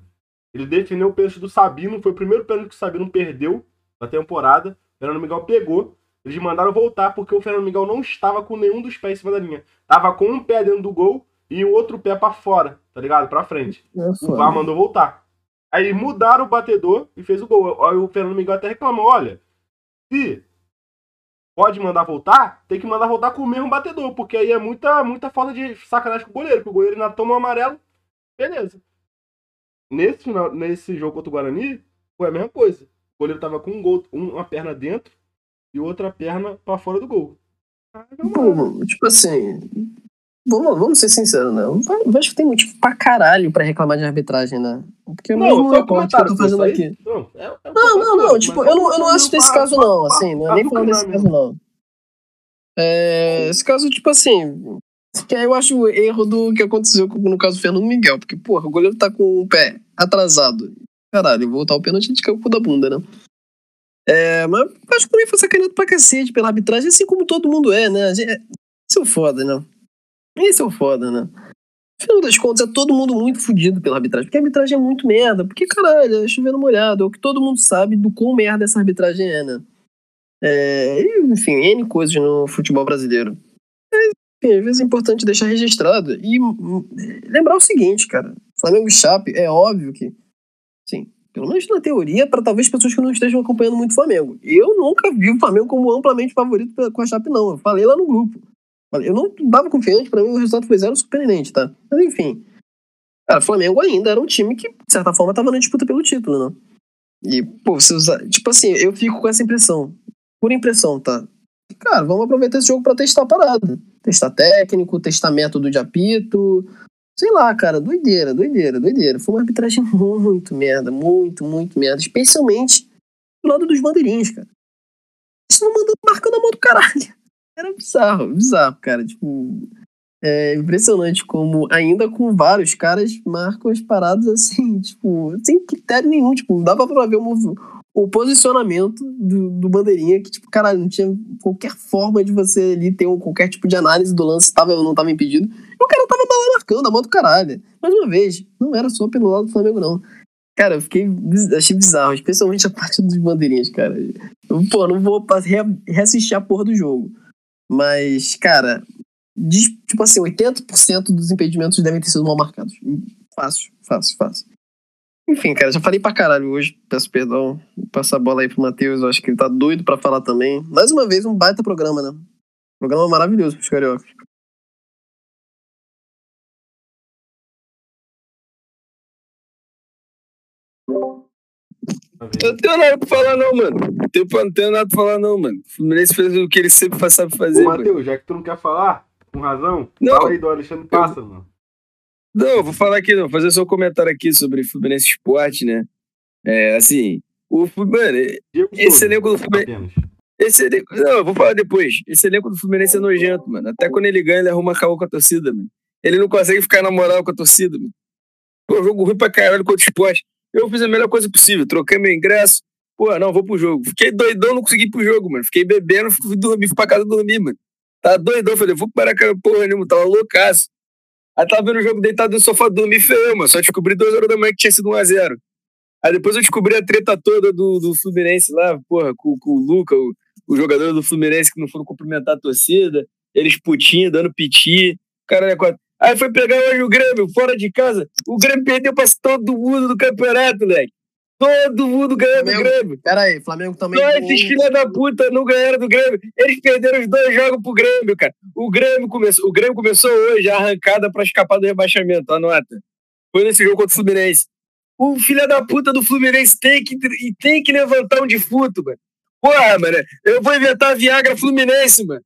ele defendeu o pênalti do Sabino, foi o primeiro pênalti que o Sabino perdeu na temporada. O Fernando Miguel pegou, eles mandaram voltar porque o Fernando Miguel não estava com nenhum dos pés em cima da linha. Tava com um pé dentro do gol e o outro pé pra fora, tá ligado? Pra frente. É O. VAR mandou voltar. Aí mudaram o batedor e fez o gol. Aí o Fernando Miguel até reclamou: olha, se pode mandar voltar, tem que mandar voltar com o mesmo batedor, porque aí é muita, muita falta de sacanagem com o goleiro, porque o goleiro ainda toma um amarelo, beleza. Nesse, final, nesse jogo contra o Guarani, foi a mesma coisa. O goleiro tava com um gol, uma perna dentro e outra perna pra fora do gol. Ah, mano. Pô, tipo assim. Vamos, vamos ser sinceros, né? O Vasco tem motivo pra caralho pra reclamar de arbitragem, né? Porque é o mesmo recorte que eu tô fazendo aqui. Não, é- é Não, não, não. Tipo, mas eu não, eu não acho desse pra- caso, não. Assim, não é nem falando desse caso, não. É, esse caso, tipo assim. Que aí eu acho o erro do que aconteceu no caso do Fernando Miguel. Porque, porra, o goleiro tá com o pé atrasado. Caralho, voltar o pênalti de caiu o cu da bunda, né? É, mas acho que também foi sacaneado pra cacete pela arbitragem, assim como todo mundo é, né? Esse é o foda, né? Esse é o foda, né? No final das contas, é todo mundo muito fudido pela arbitragem. Porque a arbitragem é muito merda. Porque, caralho, é chovendo molhado. É o que todo mundo sabe do quão merda essa arbitragem é, né? É, enfim, N coisas no futebol brasileiro. Enfim, às vezes é importante deixar registrado. E hum, lembrar o seguinte, cara. Flamengo e Chape, é óbvio que, sim, pelo menos na teoria, para talvez pessoas que não estejam acompanhando muito o Flamengo. Eu nunca vi o Flamengo como amplamente favorito com a Chape, não. Eu falei lá no grupo. Eu não dava confiante, pra mim o resultado foi zero surpreendente, tá? Mas enfim. Cara, o Flamengo ainda era um time que, de certa forma, tava na disputa pelo título, né? E, pô, você usar. Tipo assim, eu fico com essa impressão. Por impressão, tá? Cara, vamos aproveitar esse jogo pra testar a parada. Testar técnico, testar método de apito. Sei lá, cara, doideira, doideira, doideira. Foi uma arbitragem muito merda, muito, muito merda. Especialmente do lado dos bandeirinhos, cara. Eles estavam mandando, marcando a mão do caralho. Era bizarro, bizarro, cara. Tipo, é impressionante como, ainda com vários caras, marcam as paradas assim, tipo, sem critério nenhum. Tipo, dava pra ver o, o posicionamento do, do bandeirinha, que, tipo, caralho, não tinha qualquer forma de você ali ter um, qualquer tipo de análise do lance, se tava ou não tava impedido. E o cara tava lá marcando a mão do caralho. Mais uma vez, não era só pelo lado do Flamengo, não. Cara, eu fiquei. Achei bizarro, especialmente a parte dos bandeirinhas, cara. Pô, não vou reassistir a porra do jogo. Mas, cara, diz- tipo assim, 80% dos impedimentos devem ter sido mal marcados. Fácil, fácil, fácil. Enfim, cara, já falei pra caralho hoje. Peço perdão. Vou passar a bola aí pro Matheus. Eu acho que ele tá doido pra falar também. Mais uma vez, um baita programa, né? Programa maravilhoso pros cariocas. Eu não tenho nada pra falar, não, mano. Não tenho, não tenho nada pra falar, não, mano. O Fluminense fez o que ele sempre sabe fazer, Ô. Matheus, já que tu não quer falar, com razão, Não. fala aí do Alexandre Pássaro, mano. Não, vou falar aqui, não. Fazer só um comentário aqui sobre Fluminense Esporte, né? É, assim, o mano, esse elenco do Fluminense. apenas. Esse elenco, não, eu vou falar depois. Esse elenco do Fluminense é nojento, mano. Até quando ele ganha, ele arruma caô com a torcida, mano. Ele não consegue ficar na moral com a torcida, mano. Pô, jogo ruim pra caralho contra o esporte. Eu fiz a melhor coisa possível. Troquei meu ingresso. Pô, não, vou pro jogo. Fiquei doidão, não consegui ir pro jogo, mano. Fiquei bebendo, fui dormir, fui pra casa dormir, mano. Tava doidão, falei, vou parar cara, porra nenhuma, tava loucaço. Aí tava vendo o jogo deitado no sofá, dormi feio, mano. Só descobri duas horas da manhã que tinha sido 1x0. Aí depois eu descobri a treta toda do, do Fluminense lá, porra, com, com o Luca, o, o jogador do Fluminense que não foram cumprimentar a torcida, eles putinho, dando piti, cara é quatro. Aí foi pegar hoje o Grêmio, fora de casa, o Grêmio perdeu pra todo mundo do campeonato, moleque. Todo mundo do Flamengo Grêmio. Pera aí, Flamengo também. Só esses filha da puta não ganharam do Grêmio. Eles perderam os dois jogos pro Grêmio, cara. O Grêmio começou, o Grêmio começou hoje a arrancada pra escapar do rebaixamento, anota. Foi nesse jogo contra o Fluminense. O filho da puta do Fluminense tem que, tem que levantar um defunto, mano. Porra, mano, eu vou inventar a Viagra Fluminense, mano.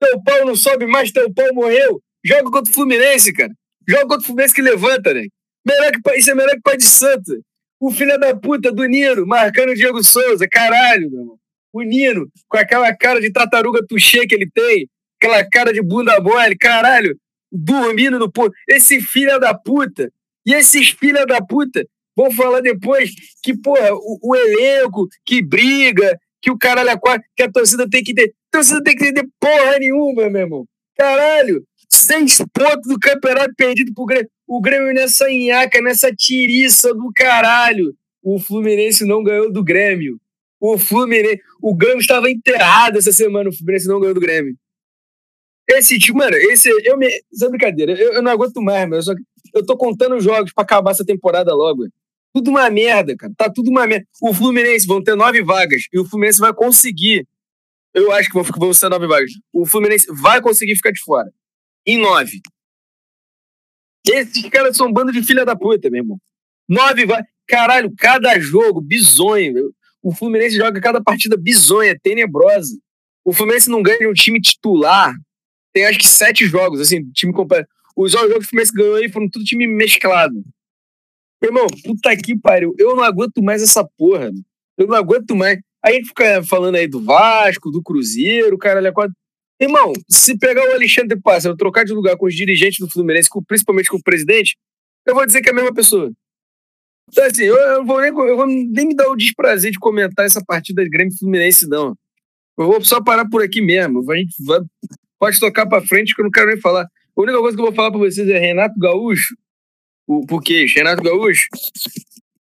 Teu pau não sobe mais, teu pau morreu. Joga contra o Fluminense, cara. Joga contra o Fluminense que levanta, né? Melhor que, isso é melhor que pai de santo. O filho da puta do Nino, marcando o Diego Souza. Caralho, meu irmão. O Nino, com aquela cara de tartaruga tuxê que ele tem, aquela cara de bunda mole, caralho, dormindo no pô. Esse filho da puta. E esses filha da puta vão falar depois que, porra, o, o elenco que briga, que o caralho é quatro, que a torcida tem que ter. A torcida tem que entender porra nenhuma, meu irmão. Caralho, seis pontos do campeonato perdido pro Grêmio. O Grêmio nessa nhaca, nessa tiriça do caralho. O Fluminense não ganhou do Grêmio. O Fluminense. O Grêmio estava enterrado essa semana. O Fluminense não ganhou do Grêmio. Esse tipo, mano, esse. Eu me. Isso é brincadeira. Eu, eu não aguento mais, mano. Eu, só, eu tô contando jogos pra acabar essa temporada logo. Tudo uma merda, cara. Tá tudo uma merda. O Fluminense vão ter nove vagas e o Fluminense vai conseguir. Eu acho que vão, vão ser nove vagas. O Fluminense vai conseguir ficar de fora. Em nove. Esses caras são um bando de filha da puta, meu irmão. Nove vagas. Caralho, cada jogo, bizonho. O Fluminense joga cada partida bizonha, tenebrosa. O Fluminense não ganha um time titular. Tem acho que sete jogos, assim, time completo. Os jogos que o Fluminense ganhou aí foram tudo time mesclado. Meu irmão, puta que pariu. Eu não aguento mais essa porra. Eu não aguento mais. Aí a gente fica falando aí do Vasco, do Cruzeiro, caralho, é quase. Irmão, se pegar o Alexandre Pássaro, trocar de lugar com os dirigentes do Fluminense, principalmente com o presidente, eu vou dizer que é a mesma pessoa. Então, assim, eu, eu, vou nem, eu vou nem me dar o desprazer de comentar essa partida de Grêmio Fluminense, não. Eu vou só parar por aqui mesmo. A gente vai, pode tocar pra frente que eu não quero nem falar. A única coisa que eu vou falar pra vocês é Renato Gaúcho o porque Renato Gaúcho,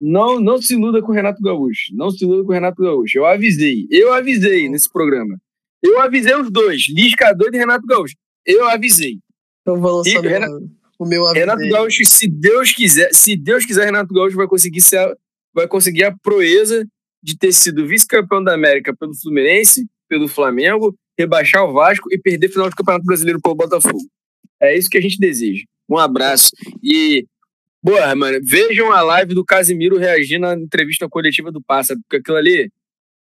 não, não se iluda com o Renato Gaúcho. Não se iluda com o Renato Gaúcho. Eu avisei. Eu avisei nesse programa. Eu avisei os dois, Lisca doido e Renato Gaúcho. Eu avisei. Eu vou lançar e, Renato, o meu avisei. Renato Gaúcho, se Deus quiser, se Deus quiser, Renato Gaúcho vai conseguir ser, vai conseguir a proeza de ter sido vice-campeão da América pelo Fluminense, pelo Flamengo, rebaixar o Vasco e perder final do Campeonato Brasileiro pelo Botafogo. É isso que a gente deseja. Um abraço. E Boa, mano, vejam a live do Casimiro reagindo à entrevista coletiva do Pássaro, porque aquilo ali,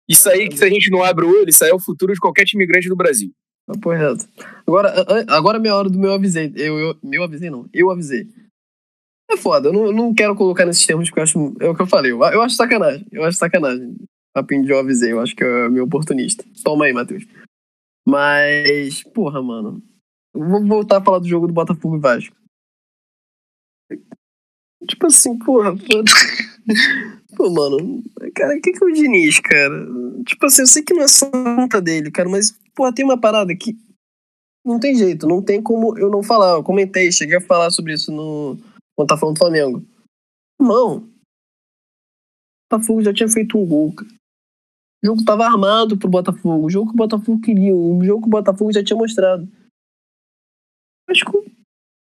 isso aí que se a gente não abre o olho, isso aí é o futuro de qualquer time grande do Brasil. Tá correto. Agora, agora é minha hora do meu avisei. Eu, eu, meu avisei não, eu avisei. É foda, eu não, não quero colocar nesses termos porque eu acho. É o que eu falei, eu, eu acho sacanagem. Eu acho sacanagem. Papinho de eu avisei, eu acho que é meu oportunista. Toma aí, Matheus. Mas, porra, mano. Vou voltar a falar do jogo do Botafogo e Vasco. Tipo assim, porra. Pô, mano, cara, o que, que é o Diniz, cara? Tipo assim, eu sei que não é só conta dele, cara, mas, porra, tem uma parada que. Não tem jeito, não tem como eu não falar. Eu comentei, cheguei a falar sobre isso no. Quando tá falando do Flamengo. Irmão, o Botafogo já tinha feito um gol, cara. O jogo tava armado pro Botafogo. O jogo que o Botafogo queria. O jogo que o Botafogo já tinha mostrado. Acho que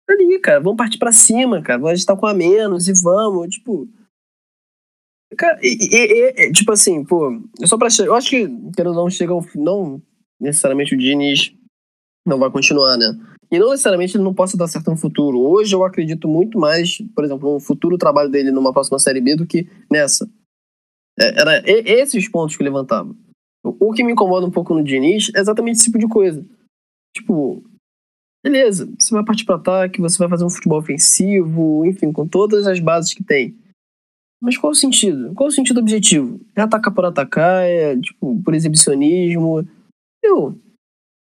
ali, cara. Vamos partir para cima, cara. Vamos estar com a menos e vamos, tipo. Cara, e, e, e, tipo assim, pô, só pra. Eu acho que, quero não, chega ao Não necessariamente o Diniz não vai continuar, né? E não necessariamente ele não possa dar certo no futuro. Hoje eu acredito muito mais, por exemplo, no futuro trabalho dele numa próxima Série B do que nessa. É, era esses pontos que eu levantava. O que me incomoda um pouco no Diniz é exatamente esse tipo de coisa. Tipo, beleza, você vai partir para ataque, você vai fazer um futebol ofensivo, enfim, com todas as bases que tem. Mas qual o sentido? Qual o sentido objetivo? É atacar por atacar, é tipo, por exibicionismo. Eu,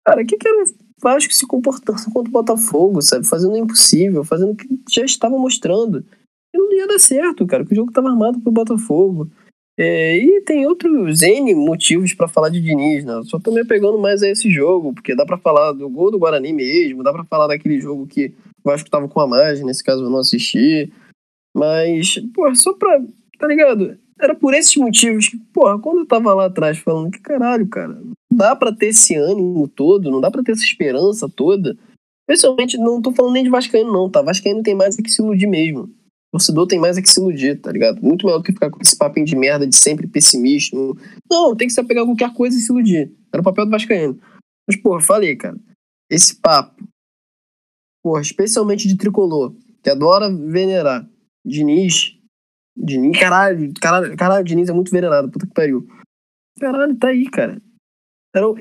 cara, que, que era o Vasco se comportando contra o Botafogo, sabe? Fazendo o impossível, fazendo o que já estava mostrando. E não ia dar certo, cara, porque o jogo estava armado pro Botafogo. É, e tem outros N motivos para falar de Diniz, né? só tô me pegando mais a esse jogo, porque dá para falar do gol do Guarani mesmo, dá para falar daquele jogo que o Vasco tava com a margem, nesse caso eu não assisti. Mas, pô, só pra. Tá ligado? Era por esses motivos que, porra, quando eu tava lá atrás falando que caralho, cara, não dá pra ter esse ânimo todo, não dá pra ter essa esperança toda. Pessoalmente, não tô falando nem de Vascaíno, não, tá? Vascaíno tem mais é que se iludir mesmo torcedor tem mais é que se iludir, tá ligado? Muito melhor do que ficar com esse papinho de merda de sempre pessimismo. Não, tem que se apegar a qualquer coisa e se iludir. Era o papel do Vascaíno. Mas, porra, falei, cara. Esse papo, porra, especialmente de tricolor, que adora venerar Diniz. Diniz, caralho, caralho, caralho, Diniz é muito venerado, puta que pariu. Caralho, tá aí, cara. Então,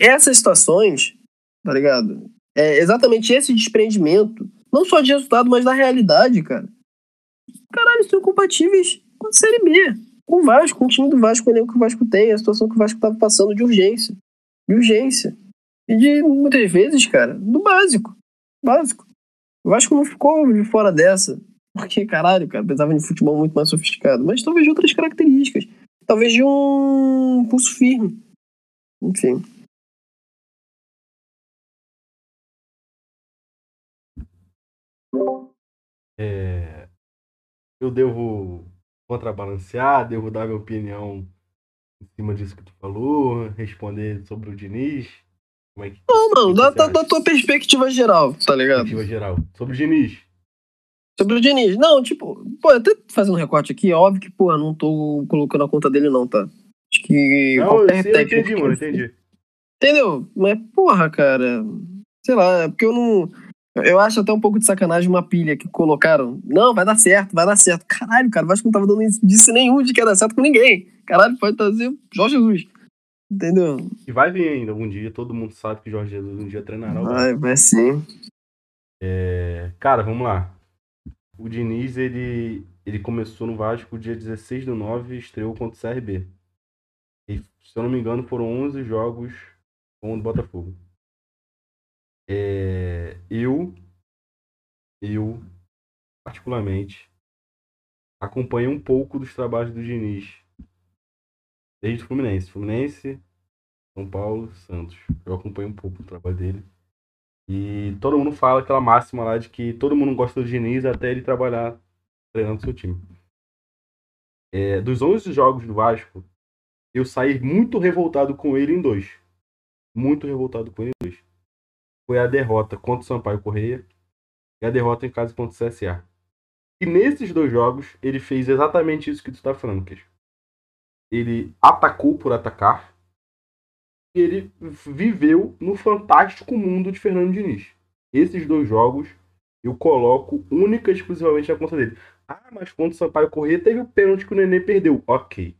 essas situações, tá ligado? É exatamente esse desprendimento, não só de resultado, mas da realidade, cara caralho, são compatíveis com a Série B. Com o Vasco, com o time do Vasco, com o elenco que o Vasco tem, a situação que o Vasco estava passando de urgência. De urgência. E de, muitas vezes, cara, do básico. Básico. O Vasco não ficou de fora dessa. Porque, caralho, cara, precisava de futebol muito mais sofisticado. Mas talvez de outras características. talvez de um pulso firme. Enfim. É, eu devo contrabalancear, devo dar minha opinião em cima disso que tu falou, responder sobre o Diniz. Como é que, Não, mano, o que da, da, tua perspectiva geral, tá ligado? Perspectiva geral. Sobre o Diniz. Sobre o Diniz. Não, tipo, pô, até fazendo um recorte aqui, é óbvio que, pô, não tô colocando a conta dele, não, tá? Acho que Não, qualquer sim, eu entendi, mano, entendi. Entendeu? Mas, porra, cara. Sei lá, é porque eu não. Eu acho até um pouco de sacanagem uma pilha que colocaram. Não, vai dar certo, vai dar certo. Caralho, cara, o Vasco não tava dando indício nenhum de que ia dar certo com ninguém. Caralho, pode trazer Jorge Jesus. Entendeu? E vai vir ainda algum dia, todo mundo sabe que Jorge Jesus um dia treinará. Vai, vai sim. É, Cara, vamos lá. O Diniz, ele, ele começou no Vasco dia 16 do 9 e estreou contra o CRB. E, se eu não me engano, foram 11 jogos com o Botafogo. É, eu, eu, particularmente, acompanhei um pouco dos trabalhos do Diniz desde o Fluminense. Fluminense, São Paulo, Santos. Eu acompanhei um pouco o trabalho dele. E todo mundo fala aquela máxima lá de que todo mundo gosta do Diniz até ele trabalhar treinando seu time. É, dos 11 jogos do Vasco, eu saí muito revoltado com ele em dois. Muito revoltado com ele em dois. Foi a derrota contra o Sampaio Correia e a derrota em casa contra o CSA. E nesses dois jogos, ele fez exatamente isso que tu tá falando, Queijo. Ele atacou por atacar ele viveu no fantástico mundo de Fernando Diniz. Esses dois jogos eu coloco única e exclusivamente na conta dele. Ah, mas contra o Sampaio Corrêa teve o pênalti que o Nenê perdeu. Ok.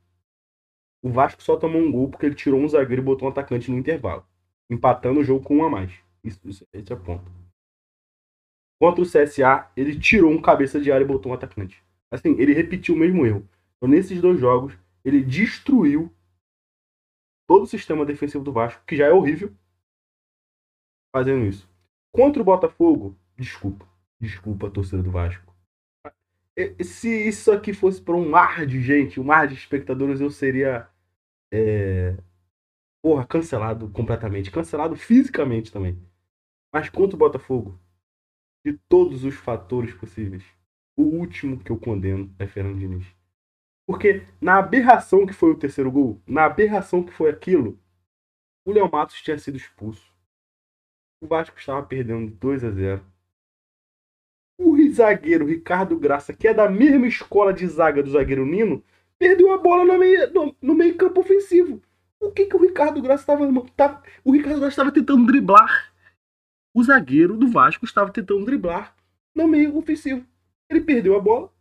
O Vasco só tomou um gol porque ele tirou um zagueiro e botou um atacante no intervalo. Empatando o jogo com um a mais. Isso, isso esse é ponto. Contra o CSA, ele tirou um cabeça de área e botou um atacante. Assim, ele repetiu o mesmo erro. Então, nesses dois jogos, ele destruiu todo o sistema defensivo do Vasco, que já é horrível, fazendo isso. Contra o Botafogo, desculpa. Desculpa, torcida do Vasco. Se isso aqui fosse para um mar de gente, um mar de espectadores, eu seria. É, porra, cancelado completamente. Cancelado fisicamente também. Mas contra o Botafogo, de todos os fatores possíveis, o último que eu condeno é Fernando Diniz. Porque na aberração que foi o terceiro gol, na aberração que foi aquilo, o Léo Matos tinha sido expulso. O Vasco estava perdendo 2 a 0. O zagueiro Ricardo Graça, que é da mesma escola de zaga do zagueiro Nino, perdeu a bola no meio, no, no meio campo ofensivo. O que, que o Ricardo Graça estava. Tá, o Ricardo Graça estava tentando driblar. O zagueiro do Vasco estava tentando driblar no meio ofensivo. Ele perdeu a bola.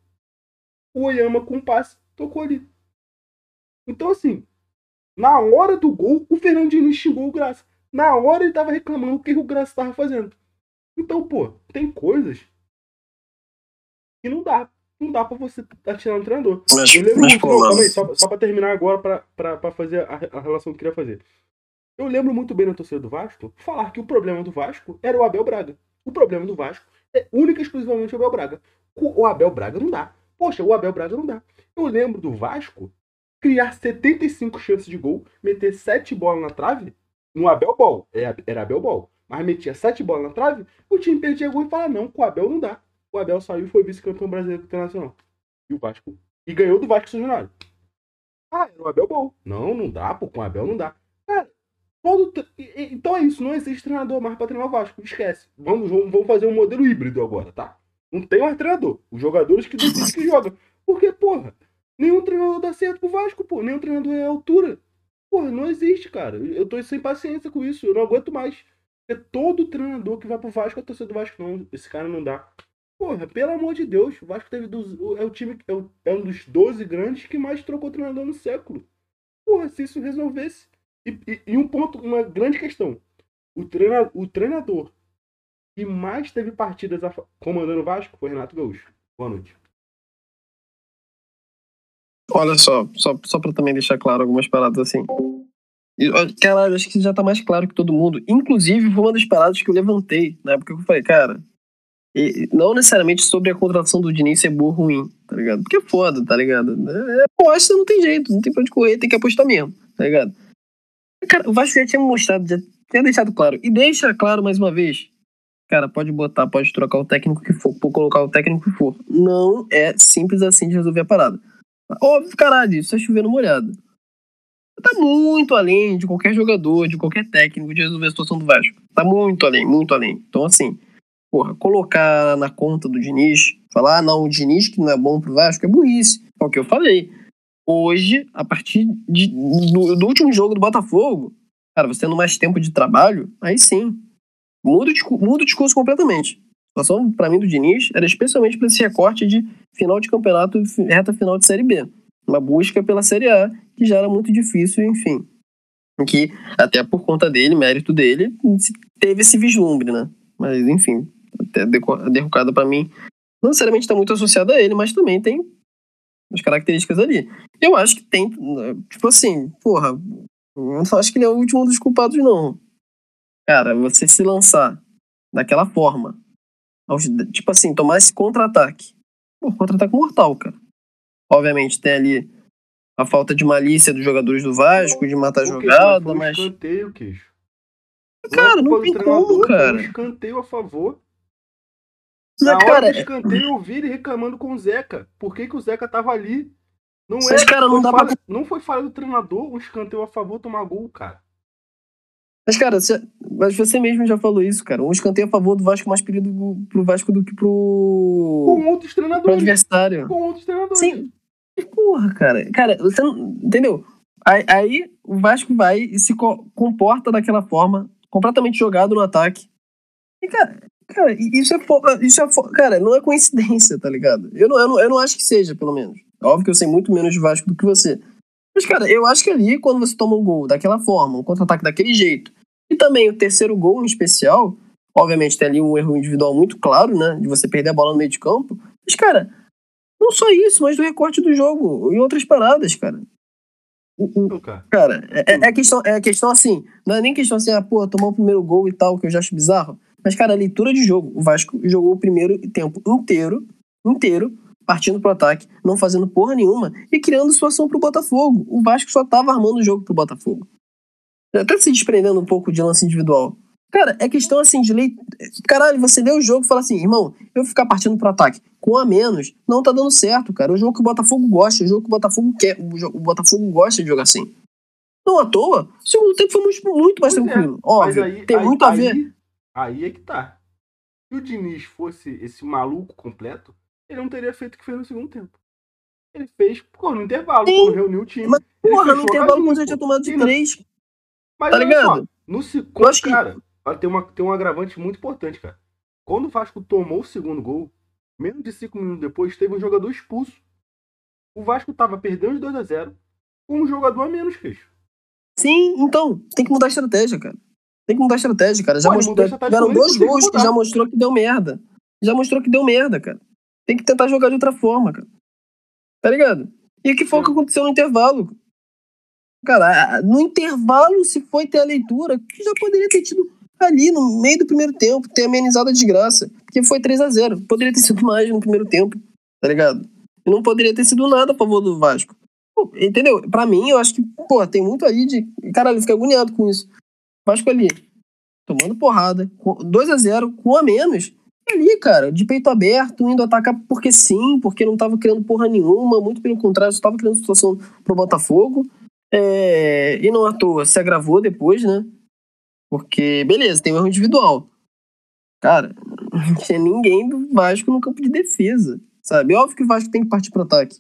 O Oyama com um passe tocou ali. Então, assim, na hora do gol, o Fernando Diniz xingou o Graça. Na hora ele tava reclamando o que o Graça estava fazendo. Então, pô, tem coisas que não dá. Não dá pra você atirar no treinador. Mas, Eu lembro mas muito, não, calma aí, só, só pra terminar agora, pra, pra, pra fazer a, a relação que eu queria fazer. Eu lembro muito bem na torcida do Vasco falar que o problema do Vasco era o Abel Braga. O problema do Vasco é única e exclusivamente o Abel Braga. O Abel Braga não dá. Poxa, o Abel Braga não dá. Eu lembro do Vasco criar 75 chances de gol, meter 7 bolas na trave, no Abel Ball. É, Era Abel Ball. Mas metia 7 bolas na trave, o time perdia gol e falava, não, com o Abel não dá. O Abel saiu e foi vice-campeão brasileiro internacional. E o Vasco. E ganhou do Vasco São Ah, era o Abel Ball. Não, não dá, pô, com o Abel não dá. Cara, todo. Então é isso, não existe treinador mais pra treinar o Vasco. Esquece. Vamos vamos fazer um modelo híbrido agora, tá? Não tem mais treinador. Os jogadores que decidem que jogam. Porque, porra, nenhum treinador dá certo pro Vasco, pô. Nenhum treinador é altura. Porra, não existe, cara. Eu tô sem paciência com isso. Eu não aguento mais. Porque todo treinador que vai pro Vasco é torcedor do Vasco. Não, esse cara não dá. Porra, pelo amor de Deus, o Vasco teve dos, é o time é, o- é um dos 12 grandes que mais trocou treinador no século. Porra, se isso resolvesse. E, e- e um ponto, uma grande questão. O, treina, o treinador que mais teve partidas a comandando o Vasco foi Renato Gaúcho. Boa noite. olha só, só, só pra também deixar claro algumas paradas assim. Caralho, acho que já tá mais claro que todo mundo. Inclusive, foi uma das paradas que eu levantei na época que eu falei, cara, E não necessariamente sobre a contratação do Diniz ser boa ou ruim, tá ligado? Porque é foda, tá ligado? É, aposta não tem jeito, não tem pra onde correr, tem que apostar mesmo, tá ligado? Cara, o Vasco já tinha mostrado, já tinha deixado claro. E deixa claro mais uma vez. Cara, pode botar, pode trocar o técnico que for, pode colocar o técnico que for. Não é simples assim de resolver a parada. Óbvio, caralho, isso é chovendo molhado. Tá muito além de qualquer jogador, de qualquer técnico de resolver a situação do Vasco. Tá muito além, muito além. Então, assim, porra, colocar na conta do Diniz, falar, ah, não, o Diniz que não é bom pro Vasco é burrice. É o que eu falei. Hoje, a partir de, do, do último jogo do Botafogo, cara, você tendo mais tempo de trabalho, aí sim, muda o, muda o discurso completamente. A situação, para mim, do Diniz era especialmente para esse recorte de final de campeonato, reta final de Série B. Uma busca pela Série A, que já era muito difícil, enfim. Que, até por conta dele, mérito dele, teve esse vislumbre, né? Mas, enfim, até a derrocada para mim, não necessariamente está muito associada a ele, mas também tem as características ali. Eu acho que tem, tipo assim, porra, eu não acho que ele é o último dos culpados, não. Cara, você se lançar daquela forma, tipo assim, tomar esse contra-ataque. Pô, contra-ataque mortal, cara. Obviamente tem ali a falta de malícia dos jogadores do Vasco, de matar a jogada, mas. mas... escanteio, queijo. Cara, não, tem como, cara. Um escanteio a favor. Na hora cara, do escanteio eu vi ele reclamando com o Zeca. Por que, que o Zeca tava ali? Não, mas, é, cara, não, dá falha, pra... não foi falha do treinador, um escanteio a favor tomar gol, cara. Mas, cara, você, mas você mesmo já falou isso, cara. Um escanteio a favor do Vasco é mais perigo pro Vasco do que pro. Com outros treinadores. Pro adversário. Com outros treinadores. Sim. Porra, cara. Cara, você não. Entendeu? Aí, aí o Vasco vai e se co comporta daquela forma, completamente jogado no ataque. E, cara, cara isso é. Isso é cara, não é coincidência, tá ligado? Eu não, eu, não, eu não acho que seja, pelo menos. Óbvio que eu sei muito menos de Vasco do que você. Mas, cara, eu acho que ali, quando você toma um gol daquela forma, um contra-ataque daquele jeito, e também o terceiro gol em especial, obviamente tem ali um erro individual muito claro, né? De você perder a bola no meio de campo. Mas, cara, não só isso, mas do recorte do jogo e outras paradas, cara. O, o, cara, é, é, é, questão, é questão assim, não é nem questão assim, ah, pô, tomar o primeiro gol e tal, que eu já acho bizarro. Mas, cara, a leitura de jogo. O Vasco jogou o primeiro tempo inteiro, inteiro, partindo pro ataque, não fazendo porra nenhuma e criando situação pro Botafogo. O Vasco só tava armando o jogo pro Botafogo. Até se desprendendo um pouco de lance individual. Cara, é questão assim de lei. Caralho, você lê o jogo e fala assim, irmão, eu vou ficar partindo pro ataque com a menos, não tá dando certo, cara. O jogo que o Botafogo gosta, o jogo que o Botafogo quer. O Botafogo gosta de jogar assim. Não à toa, o segundo tempo foi muito mais pois é, tranquilo. É, Óbvio, aí, tem aí, muito a ver. Aí, aí é que tá. Se o Diniz fosse esse maluco completo, ele não teria feito o que fez no segundo tempo. Ele fez, pô, no intervalo, Sim, quando reuniu o time. Mas, porra, no intervalo quando já tinha tomado de três. Mas tá ligado? Só, no segundo, cara, que... tem, uma, tem um agravante muito importante, cara. Quando o Vasco tomou o segundo gol, menos de cinco minutos depois, teve um jogador expulso. O Vasco tava perdendo de 2 a 0 com um jogador a menos, queixo. Sim, então, tem que mudar a estratégia, cara. Tem que mudar a estratégia, cara. Já Pô, mostrou, tiveram dois gols que já mostrou que deu merda. Já mostrou que deu merda, cara. Tem que tentar jogar de outra forma, cara. Tá ligado? E o que foi o que aconteceu no intervalo? Cara, no intervalo, se foi ter a leitura, que já poderia ter tido ali no meio do primeiro tempo, ter amenizado a desgraça. Porque foi 3 a 0 Poderia ter sido mais no primeiro tempo, tá ligado? E não poderia ter sido nada a favor do Vasco. Pô, entendeu? Pra mim, eu acho que, pô, tem muito aí de. Caralho, eu fiquei agoniado com isso. Vasco ali, tomando porrada, 2 a 0 com a menos ali, cara, de peito aberto, indo atacar porque sim, porque não tava criando porra nenhuma, muito pelo contrário, só tava criando situação pro Botafogo. É, e não à toa, se agravou depois, né? Porque, beleza, tem um erro individual. Cara, não tinha ninguém do Vasco no campo de defesa, sabe? Óbvio que o Vasco tem que partir pro ataque.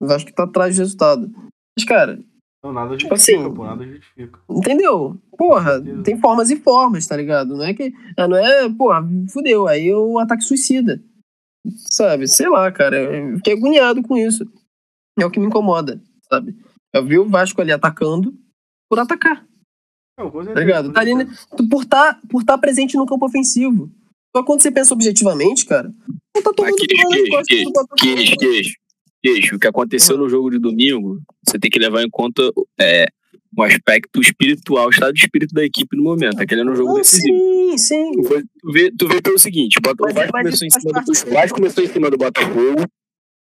O Vasco tá atrás do resultado. Mas, cara, não, nada tipo justifica, assim, pô, nada justifica. Entendeu? Porra, tem formas e formas, tá ligado? Não é que. Ah, não é, porra, fudeu. Aí é um ataque suicida. Sabe? Sei lá, cara. Eu fiquei agoniado com isso. É o que me incomoda, sabe? Eu vi o Vasco ali atacando por atacar. Não, tá ligado? Tá ali, por estar tá, por tá presente no campo ofensivo. Só quando você pensa objetivamente, cara, não tá tomando queijo, queijo, queijo, queijo, queijo. O que aconteceu ah. no jogo de domingo, você tem que levar em conta é, o aspecto espiritual, o estado de espírito da equipe no momento. Aquele era um jogo Não, decisivo. sim, sim. Tu vê- Tu vê, pelo seguinte, o Vasco mas começou em cima do, Vasco começou em cima do Botafogo.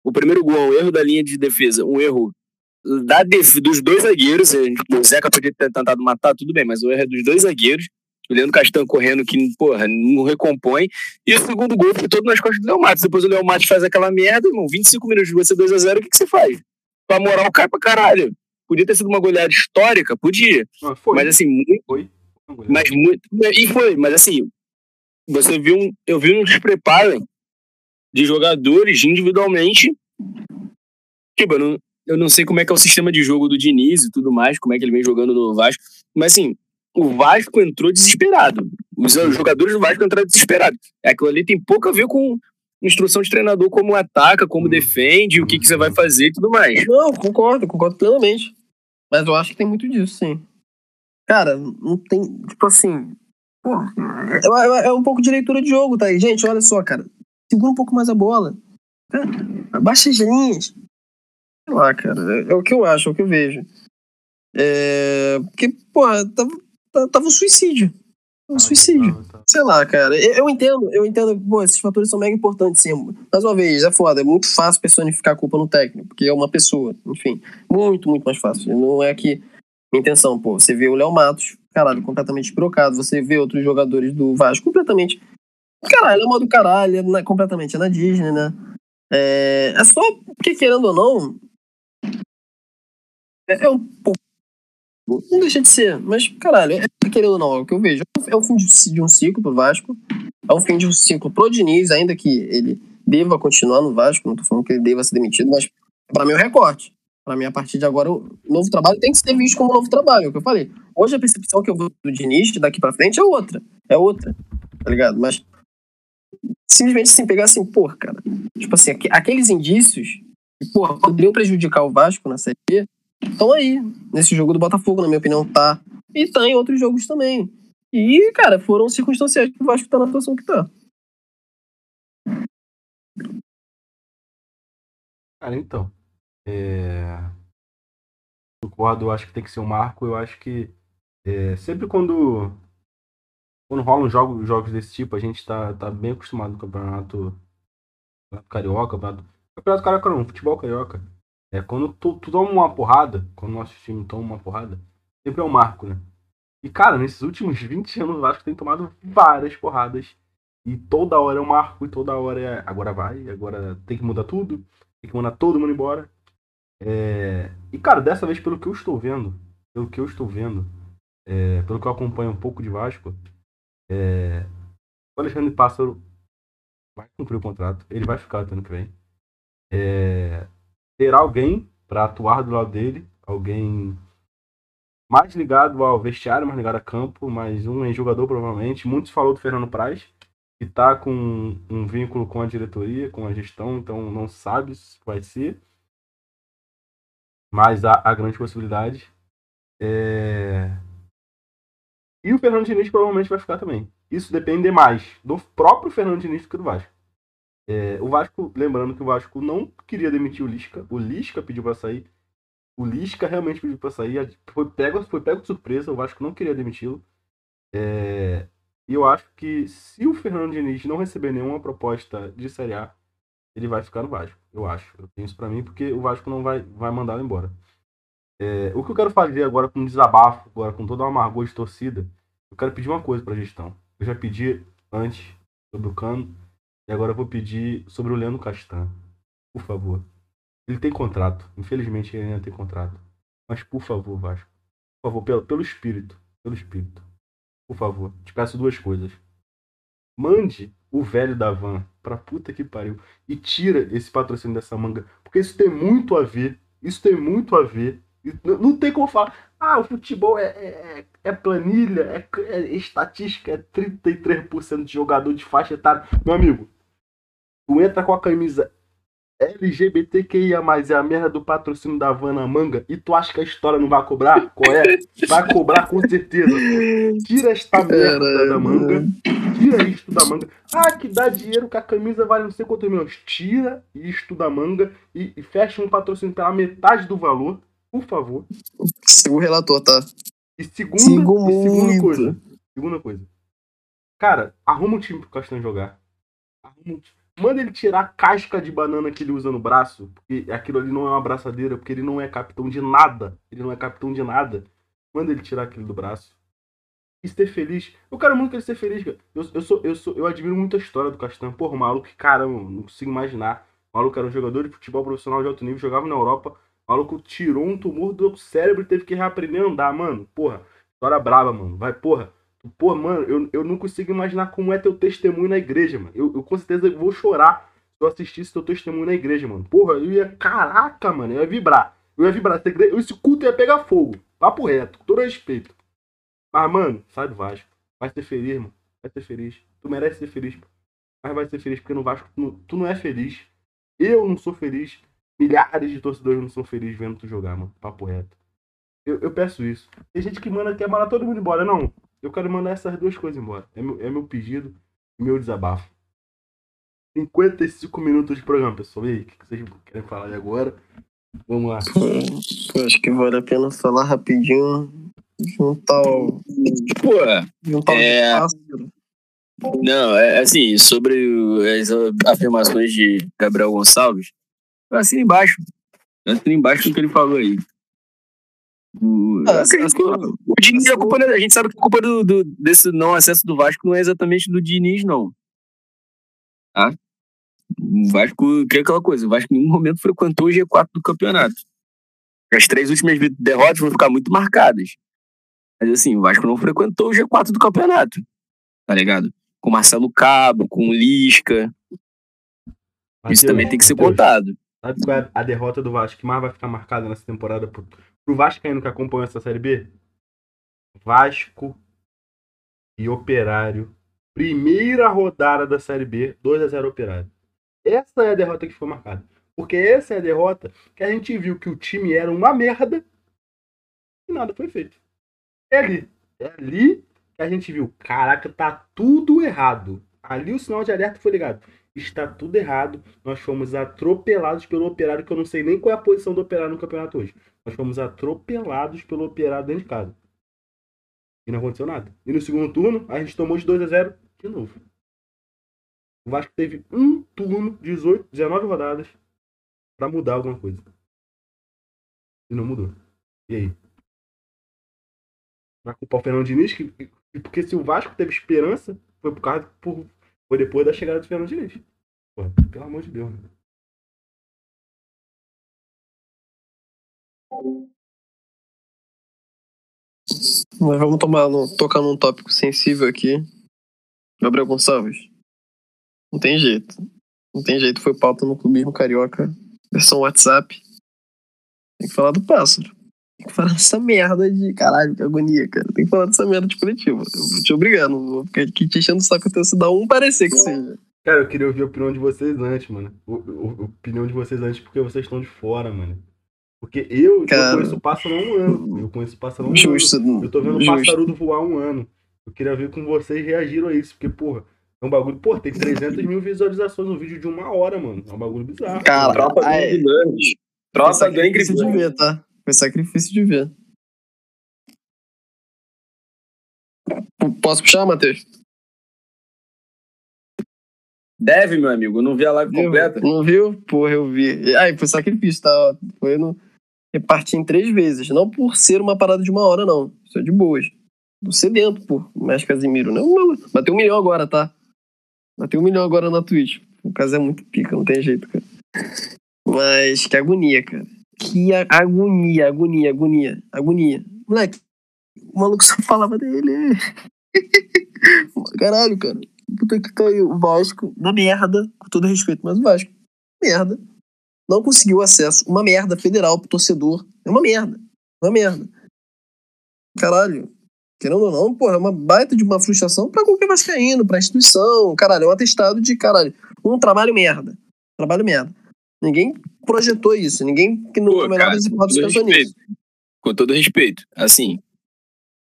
O primeiro gol é um erro da linha de defesa, um erro da def- dos dois zagueiros. O Zeca podia ter tentado matar, tudo bem, mas o erro é dos dois zagueiros. O Leandro Castan correndo que, porra, não recompõe. E o segundo gol foi todo nas costas do Léo Matos. Depois o Léo Matos faz aquela merda, irmão. 25 minutos de você 2x0, o que, que você faz? Tua moral cai pra caralho. Podia ter sido uma goleada histórica? Podia. Foi. Mas assim, muito foi. mas muito. E foi, mas assim, você viu um. Eu vi um despreparo de jogadores individualmente. Tipo, eu não, eu não sei como é que é o sistema de jogo do Diniz e tudo mais, como é que ele vem jogando no Vasco. Mas assim, o Vasco entrou desesperado. Os jogadores do Vasco entraram desesperados. Aquilo ali tem pouco a ver com instrução de treinador, como ataca, como defende, o que, que você vai fazer e tudo mais. Não, concordo, concordo plenamente. Mas eu acho que tem muito disso, sim. Cara, não tem. Tipo assim. Pô, é, é- é um pouco de leitura de jogo, tá aí. Gente, olha só, cara. Segura um pouco mais a bola. Abaixa as linhas. Sei lá, cara. É, é o que eu acho, é o que eu vejo. É. Porque, pô, tava, tava, um suicídio. Um suicídio. Tá, tá. Sei lá, cara. Eu, eu entendo, eu entendo, pô, esses fatores são mega importantes, sim. Mais uma vez, é foda, é muito fácil personificar a culpa no técnico, porque é uma pessoa, enfim. Muito, muito mais fácil. Não é que. Minha intenção, pô, você vê o Léo Matos, caralho, completamente pirocado. Você vê outros jogadores do Vasco completamente. Caralho, é uma do caralho, é na- completamente é na Disney, né? É, é só porque, querendo ou não. É, um pouco. Não deixa de ser, mas, caralho, é, querendo ou não, é o que eu vejo. É o fim de, um ciclo pro Vasco. É o fim de um ciclo pro Diniz, ainda que ele deva continuar no Vasco. Não tô falando que ele deva ser demitido, mas pra mim é o recorte. Pra mim, a partir de agora, o novo trabalho tem que ser visto como um novo trabalho, é o que eu falei. Hoje a percepção que eu vou do Diniz daqui pra frente é outra. É outra, tá ligado? Mas simplesmente assim, pegar assim, porra, cara. Tipo assim, aqu- aqueles indícios que, porra, poderiam prejudicar o Vasco na Série B, estão aí. Nesse jogo do Botafogo, na minha opinião, tá. E tá em outros jogos também. E, cara, foram circunstanciais que o Vasco tá na situação que tá. Cara, então. É... Concordo, acho que tem que ser um marco. Eu acho que é, sempre quando. Quando rolam jogos, jogos desse tipo, a gente tá, tá bem acostumado com o campeonato, campeonato carioca, campeonato, campeonato carioca não, futebol carioca. É quando tu, tu toma uma porrada, quando o nosso time toma uma porrada, sempre é um marco, né? E cara, nesses últimos 20 anos o Vasco tem tomado várias porradas. E toda hora é um marco, e toda hora é. Agora vai, agora tem que mudar tudo tem que mandar todo mundo embora. É, E, cara, dessa vez, pelo que eu estou vendo, pelo que eu estou vendo, é, pelo que eu acompanho um pouco de Vasco, é, o Alexandre Pássaro vai cumprir o contrato, ele vai ficar até ano que vem. É, Terá alguém para atuar do lado dele, alguém mais ligado ao vestiário, mais ligado a campo, mais um jogador provavelmente. Muitos falou do Fernando Praz, que tá com um vínculo com a diretoria, com a gestão, então não sabe se vai ser. Mas há, há grande possibilidade. É... E o Fernando Diniz provavelmente vai ficar também. Isso depende mais do próprio Fernando Diniz do que do Vasco. É, o Vasco, lembrando que o Vasco não queria demitir o Lisca, o Lisca pediu para sair. O Lisca realmente pediu para sair, foi pego, foi pego de surpresa, o Vasco não queria demiti-lo. É, e eu acho que se o Fernando Diniz não receber nenhuma proposta de Série A, ele vai ficar no Vasco. Eu acho. Eu tenho isso pra mim porque o Vasco não vai, vai mandar ele embora. É, o que eu quero fazer agora com desabafo, agora com toda uma amargor de torcida, eu quero pedir uma coisa pra gestão. Eu já pedi antes sobre o Cano e agora eu vou pedir sobre o Leandro Castan. Por favor. Ele tem contrato. Infelizmente ele ainda tem contrato. Mas por favor, Vasco. Por favor, pelo, pelo espírito. Pelo espírito por favor, te peço duas coisas. Mande o velho da van pra puta que pariu e tira esse patrocínio dessa manga, porque isso tem muito a ver. Isso tem muito a ver. Não tem como falar, ah, o futebol é, é, é planilha, é, é estatística, é 33% de jogador de faixa etária. Meu amigo, tu entra com a camisa LGBTQIA, é a merda do patrocínio da van na manga, e tu acha que a história não vai cobrar? Qual é? Vai cobrar com certeza. Tira esta merda da manga. Tira isto da manga. Ah, que dá dinheiro que a camisa vale não sei quantos milhões. Tira isto da manga e, e fecha um patrocínio pela metade do valor. Por favor. Siga o relator, tá? E segunda, Sigo e segunda coisa. Segunda coisa. Cara, arruma um time pro Castanho jogar. Arruma um time. Manda ele tirar a casca de banana que ele usa no braço. Porque aquilo ali não é uma abraçadeira. Porque ele não é capitão de nada. Ele não é capitão de nada. Manda ele tirar aquilo do braço. E ser feliz. Eu quero muito que ele seja feliz, cara. Eu, eu, sou, eu, sou, eu admiro muito a história do Castanho. Porra, maluco, caramba, não consigo imaginar. O maluco era um jogador de futebol profissional de alto nível, jogava na Europa. O maluco tirou um tumor do cérebro e teve que reaprender a andar, mano. Porra, história braba, mano. Vai, porra. Porra, mano, eu, eu não consigo imaginar como é teu testemunho na igreja, mano. Eu, eu com certeza vou chorar se eu assistisse teu testemunho na igreja, mano. Porra, eu ia. Caraca, mano, eu ia vibrar. Eu ia vibrar. Esse culto ia pegar fogo. Papo reto, com todo respeito. Mas, mano, sai do Vasco. Vai ser feliz, mano. Vai ser feliz. Tu merece ser feliz, pô. Mas vai ser feliz porque no Vasco tu não, tu não é feliz. Eu não sou feliz. Milhares de torcedores não são felizes vendo tu jogar, mano. Papo reto. Eu, eu peço isso. Tem gente que manda, quer mandar todo mundo embora. Não. Eu quero mandar essas duas coisas embora. É meu, é meu pedido e meu desabafo. 55 minutos de programa, pessoal. E aí, o que vocês querem falar aí agora? Vamos lá. Pô, acho que vale a pena falar rapidinho de um tal. Pô, De um tal É. de pássaro. não, é assim, sobre o- as afirmações de Gabriel Gonçalves, eu assino embaixo. Eu assino embaixo do que ele falou aí. O, Ah, assim, o- o Diniz, a, culpa é- a gente sabe que a culpa do, do- desse não acesso do Vasco não é exatamente do Diniz, não. Tá? O Vasco, que é aquela coisa, o Vasco em nenhum momento frequentou o G4 do campeonato. As três últimas derrotas vão ficar muito marcadas. Mas assim, o Vasco não frequentou o G4 do campeonato. Tá ligado? Com Marcelo Cabo, com Lisca. Isso Matheus, também tem que ser Matheus, contado. Sabe qual é a derrota do Vasco que mais vai ficar marcada nessa temporada pro, pro Vascaíno que acompanhou essa Série B? Vasco e Operário. Primeira rodada da Série B, 2x0 Operário. Essa é a derrota que foi marcada. Porque essa é a derrota que a gente viu que o time era uma merda e nada foi feito. É ali. É ali que a gente viu, caraca, tá tudo errado. Ali o sinal de alerta foi ligado. Está tudo errado. Nós fomos atropelados pelo operário, que eu não sei nem qual é a posição do operário no campeonato hoje. Nós fomos atropelados pelo operário dentro de casa. E não aconteceu nada. E no segundo turno, a gente tomou de 2 a 0 de novo. O Vasco teve um turno, 18, 19 rodadas, pra mudar alguma coisa. E não mudou. E aí? Vai culpar o Fernando Diniz? Que- porque se o Vasco teve esperança, foi por causa por, foi depois da chegada do Fernando Diniz. Pô, pelo amor de Deus, né? Mas vamos tomar no- tocar num tópico sensível aqui. Gabriel Gonçalves. Não tem jeito. Não tem jeito, foi pauta no clubismo carioca. Versão WhatsApp. Tem que falar do pássaro. Tem que falar dessa merda de. Caralho, que agonia, cara. Tem que falar dessa merda de coletivo. Eu vou te obrigar, não vou ficar aqui te enchendo o saco até você dar um parecer que seja. Cara, eu queria ouvir a opinião de vocês antes, mano. O, o- a opinião de vocês antes porque vocês estão de fora, mano. Porque eu, Cara. eu conheço o pássaro há um ano. Eu conheço o pássaro há um Justo. ano. Eu tô vendo o justo. passarudo voar há um ano. Eu queria ver como vocês reagiram a isso. Porque, porra, é um bagulho. Pô, tem 300 mil visualizações no vídeo de uma hora, mano. É um bagulho bizarro. Cara, Tropa é. Foi Tropa Angry sacrifício de ver, tá? Foi sacrifício de ver. Posso puxar, Matheus? Deve, meu amigo. Eu não vi a live completa. Não viu? Porra, eu vi. Aí, foi sacrifício, tá? Foi no. Reparti em três vezes. Não por ser uma parada de uma hora, não. Isso é de boas. Do sedento, pô. Mestre Casimiro. Não, não. Bateu um milhão agora, tá? Bateu um milhão agora na Twitch. O caso é muito pica, não tem jeito, cara. Mas que agonia, cara. Que agonia, agonia, agonia, agonia. Moleque, o maluco só falava dele. Caralho, cara. Puta que pariu. O Vasco, na merda, com todo respeito, mas o Vasco, merda. Não conseguiu acesso. Uma merda federal pro torcedor. É uma merda. Uma merda. Caralho. Querendo ou não, porra, é uma baita de uma frustração pra qualquer vascaíno, pra instituição. Caralho, é um atestado de, caralho, um trabalho merda. Trabalho merda. Ninguém projetou isso. Ninguém que no Pô, melhor das hipóteses com todo pensou nisso. Com todo respeito. Assim,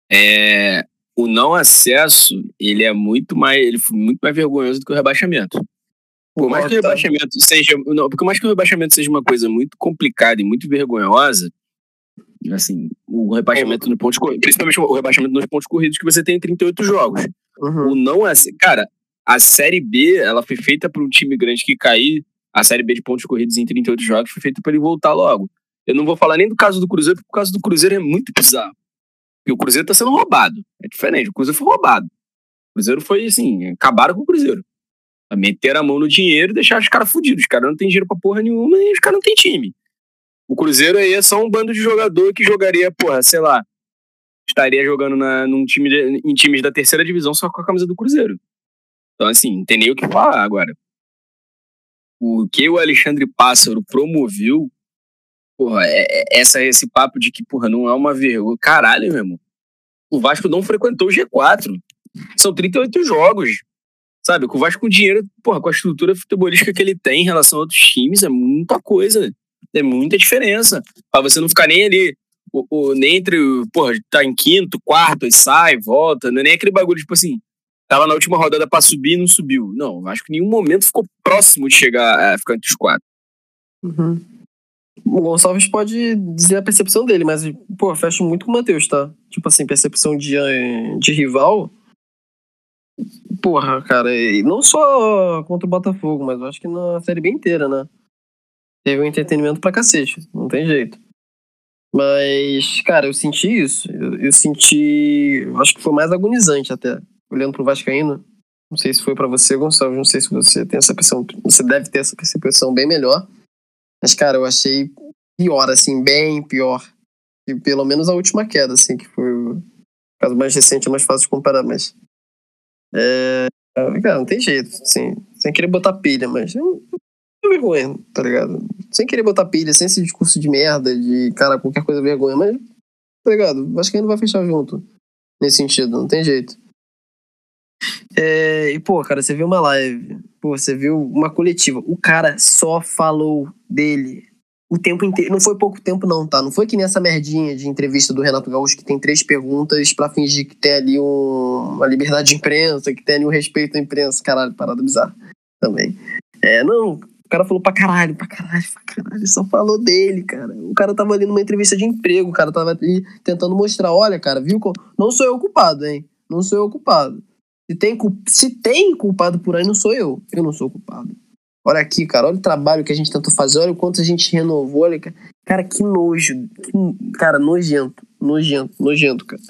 é, o não acesso, ele é muito mais, ele foi muito mais vergonhoso do que o rebaixamento. Por mais que o rebaixamento seja. Não, por mais que o rebaixamento seja uma coisa muito complicada e muito vergonhosa, Assim, o rebaixamento no pontos corridos, principalmente o rebaixamento nos pontos corridos que você tem em 38 jogos. Uhum. O não é. Cara, a Série B, ela foi feita para um time grande que cair. A Série B de pontos corridos em 38 jogos foi feita para ele voltar logo. Eu não vou falar nem do caso do Cruzeiro, porque o caso do Cruzeiro é muito bizarro. Porque o Cruzeiro tá sendo roubado. É diferente. O Cruzeiro foi roubado. O Cruzeiro foi assim, acabaram com o Cruzeiro. Meteram a mão no dinheiro e deixaram os caras fudidos. Os caras não têm dinheiro pra porra nenhuma e os caras não têm time. O Cruzeiro aí é só um bando de jogador que jogaria, porra, sei lá, estaria jogando na, num time de- em times da terceira divisão só com a camisa do Cruzeiro. Então, assim, não tem nem o que falar agora. O que o Alexandre Pássaro promoveu, porra, é, é- essa, esse papo de que, porra, não é uma vergonha. Caralho, meu irmão. O Vasco não frequentou o G4. São 38 jogos. Sabe, o Vasco com dinheiro, porra, com a estrutura futebolística que ele tem em relação a outros times, é muita coisa. É muita diferença. Pra você não ficar nem ali, o, o- nem entre, porra, tá em quinto, quarto, e sai, volta. Não é nem aquele bagulho, tipo assim, tava na última rodada pra subir e não subiu. Não, o Vasco em nenhum momento ficou próximo de chegar a ficar entre os quatro. Uhum. O Gonçalves pode dizer a percepção dele, mas, pô, fecho muito com o Matheus, tá? Tipo assim, percepção de, eh, de rival. Porra, cara, e não só contra o Botafogo, mas eu acho que na série bem inteira, né? Teve um entretenimento pra cacete, não tem jeito. Mas, cara, eu senti isso. Eu, eu senti. eu acho que foi mais agonizante até. Olhando pro Vascaíno. Não sei se foi pra você, Gonçalves. Não sei se você tem essa percepção. Você deve ter essa percepção bem melhor. Mas, cara, eu achei pior, assim, bem pior. E pelo menos a última queda, assim, que foi o caso mais recente, é mais fácil de comparar, mas. É. Cara, não tem jeito, assim, sem querer botar pilha, mas. É é vergonha, tá ligado? Sem querer botar pilha, sem esse discurso de merda, de cara, qualquer coisa é vergonha, mas. Tá ligado? Acho que ainda vai fechar junto. Nesse sentido, não tem jeito. É, e, pô, cara, você viu uma live, pô, você viu uma coletiva. O cara só falou dele o tempo inteiro. Não foi pouco tempo, não, tá? Não foi que nem essa merdinha de entrevista do Renato Gaúcho que tem três perguntas pra fingir que tem ali um- uma liberdade de imprensa, que tem ali um respeito à imprensa. Caralho, parada bizarra também. É, não, o cara falou pra caralho, pra caralho, pra caralho, só falou dele, cara. O cara tava ali numa entrevista de emprego, o cara tava ali tentando mostrar, olha, cara, viu? Não sou eu culpado, hein? Não sou eu culpado. Se tem, se tem culpado por aí, não sou eu. Eu não sou culpado. Olha aqui, cara, olha o trabalho que a gente tentou fazer, olha o quanto a gente renovou, olha, cara, cara que nojo, que- cara, nojento, nojento, nojento, cara.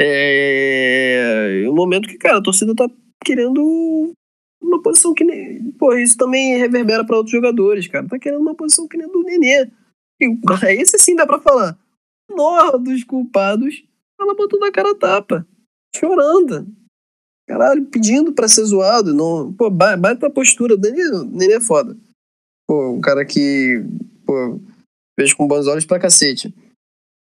É um momento que, cara, a torcida tá querendo uma posição que nem. Pô, isso também reverbera pra outros jogadores, cara. Tá querendo uma posição que nem do Nenê. E, esse sim dá pra falar. O menor dos culpados, ela botou na cara a tapa, chorando. Caralho, pedindo pra ser zoado. Não, pô, ba- baita postura. O Nenê, é foda. Pô, um cara que. Pô, vejo com bons olhos pra cacete.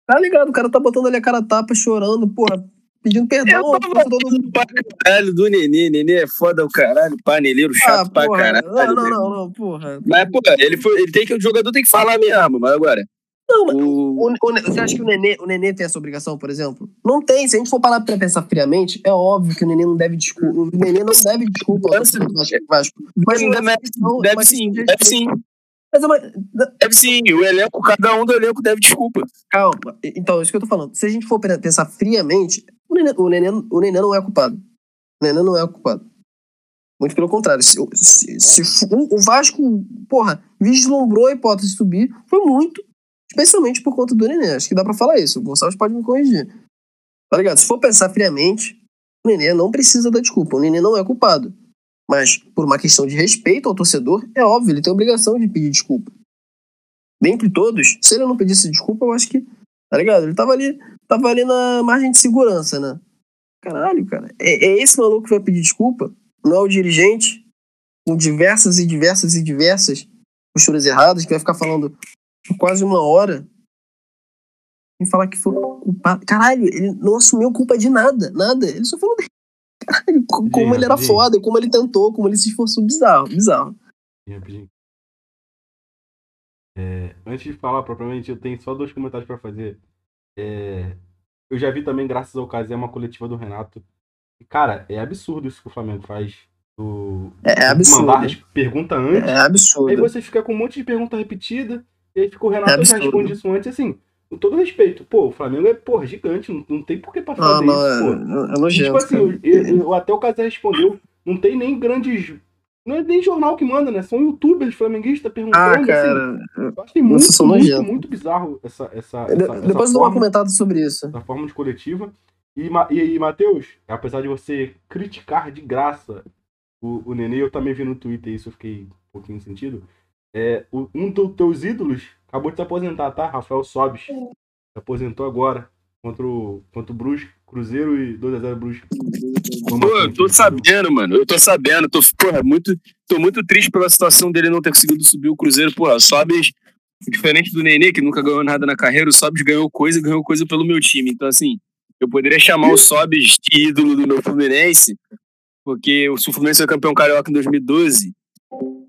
Tá ligado? O cara tá botando ali a cara tapa, chorando, porra, pedindo perdão. Eu tava pra todo mundo. Pra caralho do Nenê. Nenê é foda o caralho, paneleiro chato Ah, pra porra, caralho. Não, não, não, não, porra. Mas, pô, ele foi, ele tem que, o jogador tem que falar mesmo, mas agora. Não, mas O, o- o- você acha que o Nenê, o Nenê tem essa obrigação, por exemplo? Não tem. Se a gente for parar pra pensar friamente, é óbvio que o Nenê não deve desculpa. O Nenê não deve desculpa ao Vasco-. Mas não deve, deve mas sim, deve sim, Mas é uma... deve sim. O elenco, cada um do elenco deve desculpa. Calma. Então, isso que eu tô falando. Se a gente for pe- pensar friamente, o Nenê, o Nenê, o Nenê não é culpado. O Nenê não é culpado. Muito pelo contrário. Se, se, se o Vasco, porra, vislumbrou a hipótese de subir, foi muito, especialmente por conta do Nenê. Acho que dá pra falar isso. O Gonçalves pode me corrigir. Tá ligado? Se for pensar friamente, o Nenê não precisa da desculpa. O Nenê não é culpado. Mas, por uma questão de respeito ao torcedor, é óbvio, ele tem obrigação de pedir desculpa. Dentre todos, se ele não pedisse desculpa, eu acho que. Tá ligado? Ele tava ali, tava ali na margem de segurança, né? Caralho, cara. É, é esse maluco que vai pedir desculpa? Não é o dirigente, com diversas e diversas e diversas posturas erradas, que vai ficar falando quase uma hora e falar que foi culpado. Caralho, ele não assumiu culpa de nada, nada. Ele só falou dele. Caralho, co- como ele era foda, como ele tentou, como ele se esforçou. Bizarro, bizarro. É, antes de falar propriamente, eu tenho só dois comentários pra fazer. É, eu já vi também, graças ao caso, é uma coletiva do Renato. Cara, é absurdo isso que o Flamengo faz. Do, É, é absurdo. Mandar pergunta antes. É Aí absurdo. você fica com um monte de pergunta repetida. E aí fica o Renato É responde isso antes, assim. com todo respeito, pô, o Flamengo é, porra, gigante, não, não tem por que pra fazer Ah, não, é, é tipo nojento. assim, eu, eu- eu- até o Casé respondeu, não tem nem grandes. Não é nem jornal que manda, né? São youtubers flamenguistas perguntando. Ah, assim. cara. eu achei muito, muito, nojentos. muito bizarro essa, essa, De- essa, essa Depois eu dou uma comentada sobre isso. essa forma de coletiva. E, e, e Matheus, apesar de você criticar de graça o, o Nenê, eu também vi no Twitter isso, eu fiquei um pouquinho sentido. É, um dos teus ídolos acabou de se aposentar, tá? Rafael Sobis. Se aposentou agora contra o, contra o Brusque, Cruzeiro e 2x0 Brusque. Pô, eu tô sabendo, mano. Eu tô sabendo. Tô, porra, muito, tô muito triste pela situação dele não ter conseguido subir o Cruzeiro. Porra, o Sobis, diferente do Nenê, que nunca ganhou nada na carreira, o Sobis ganhou coisa e ganhou coisa pelo meu time. Então, assim, eu poderia chamar o Sobis de ídolo do meu Fluminense, porque o Fluminense foi campeão carioca em 2012.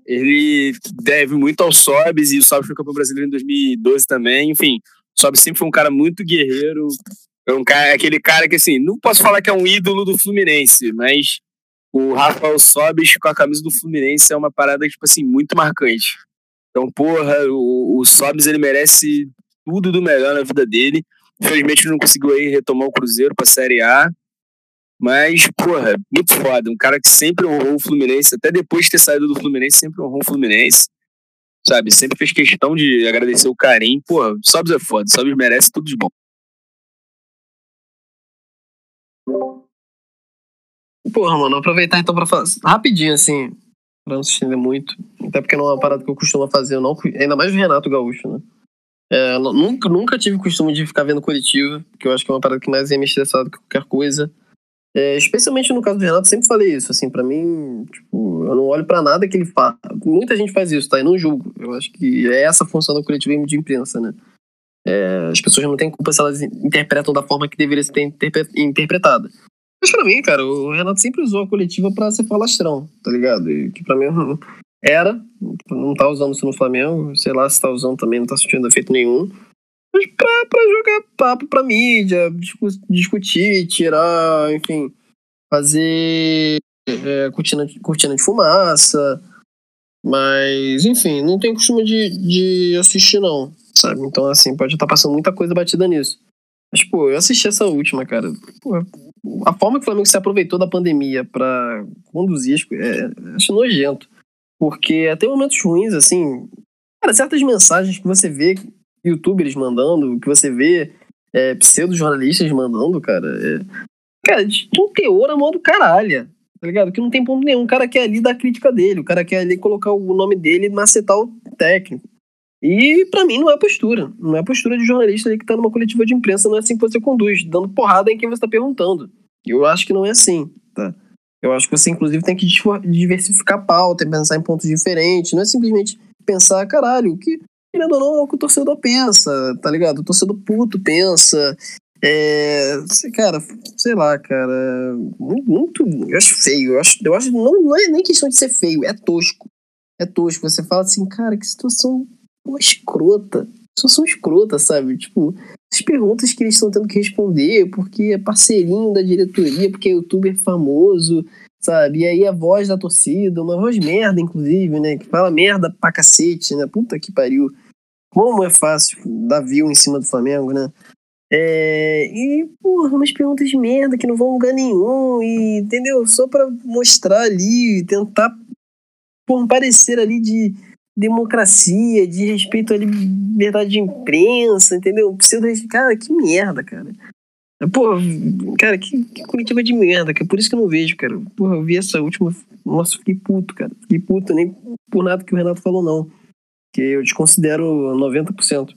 Ele deve muito ao Sobis e o Sobis foi campeão brasileiro em 2012 também. Enfim, o Sobis sempre foi um cara muito guerreiro, é um cara, aquele cara que, assim, não posso falar que é um ídolo do Fluminense, mas o Rafael Sobis com a camisa do Fluminense é uma parada, tipo assim, muito marcante. Então, porra, o, o Sobis, ele merece tudo do melhor na vida dele. Infelizmente, não conseguiu aí retomar o Cruzeiro pra Série A. Mas, porra, muito foda. Um cara que sempre honrou o Fluminense, até depois de ter saído do Fluminense, sempre honrou o Fluminense. Sabe? Sempre fez questão de agradecer o carinho. Porra, Sobis é foda. Sobis merece tudo de bom. Porra, mano, aproveitar então pra falar rapidinho, assim, pra não se estender muito. Até porque não é uma parada que eu costumo fazer, não, ainda mais o Renato Gaúcho, né? É, nu- nunca, nunca tive costume de ficar vendo coletiva, que eu acho que é uma parada que mais ia me estressar do que qualquer coisa. É, especialmente no caso do Renato, sempre falei isso, assim, pra mim, tipo, eu não olho pra nada que ele fala. Muita gente faz isso, tá? E não julgo. Eu acho que é essa a função da coletiva de imprensa, né? É, as pessoas não têm culpa se elas interpretam da forma que deveria ser interpre- interpretada. Mas pra mim, cara, o Renato sempre usou a coletiva pra ser falastrão, tá ligado? E que pra mim era, não tá usando isso no Flamengo, sei lá se tá usando também, não tá sentindo efeito nenhum. Pra jogar papo pra mídia, discu- discutir, tirar, enfim, fazer é, cortina, de- cortina de fumaça. Mas, enfim, não tenho costume de, de assistir, não, sabe? Então, assim, pode estar passando muita coisa batida nisso. Mas, pô, eu assisti essa última, cara. A forma que o Flamengo se aproveitou da pandemia pra conduzir, é, acho nojento. Porque até momentos ruins, assim. Cara, certas mensagens que você vê youtubers mandando, que você vê é, pseudo-jornalistas mandando, cara. É, cara, de um teor a mão do caralho. Tá ligado? Que não tem ponto nenhum. O cara quer ali dar crítica dele. O cara quer ali colocar o nome dele e macetar o técnico. E pra mim não é postura. Não é postura de jornalista ali que tá numa coletiva de imprensa, não é assim que você conduz, dando porrada em quem você tá perguntando. Eu acho que não é assim, tá? Eu acho que você, inclusive, tem que diversificar a pauta pensar em pontos diferentes. Não é simplesmente pensar, caralho, o que, querendo ou não, é o que o torcedor pensa, tá ligado? O torcedor puto pensa. É, cara, sei lá, cara. mu- Muito. Eu acho feio. Eu acho, eu acho não, não é nem questão de ser feio, é tosco. É tosco. Você fala assim, cara, que situação pô, escrota. Situação escrota, sabe? Tipo, as perguntas que eles estão tendo que responder, porque é parceirinho da diretoria, porque é youtuber famoso, sabe? E aí a voz da torcida, uma voz merda, inclusive, né? Que fala merda pra cacete, né? Puta que pariu. Como é fácil dar view em cima do Flamengo, né? É, e, porra, umas perguntas de merda que não vão lugar nenhum, e, entendeu? Só pra mostrar ali, tentar um parecer ali de democracia, de respeito à liberdade de imprensa, entendeu? Pseudo, cara, que merda, cara. Pô, cara, que, que coletiva de merda, que é por isso que eu não vejo, cara. Porra, eu vi essa última. Nossa, fiquei puto, cara. Fiquei puto nem por nada que o Renato falou, não. Que eu desconsidero 90%.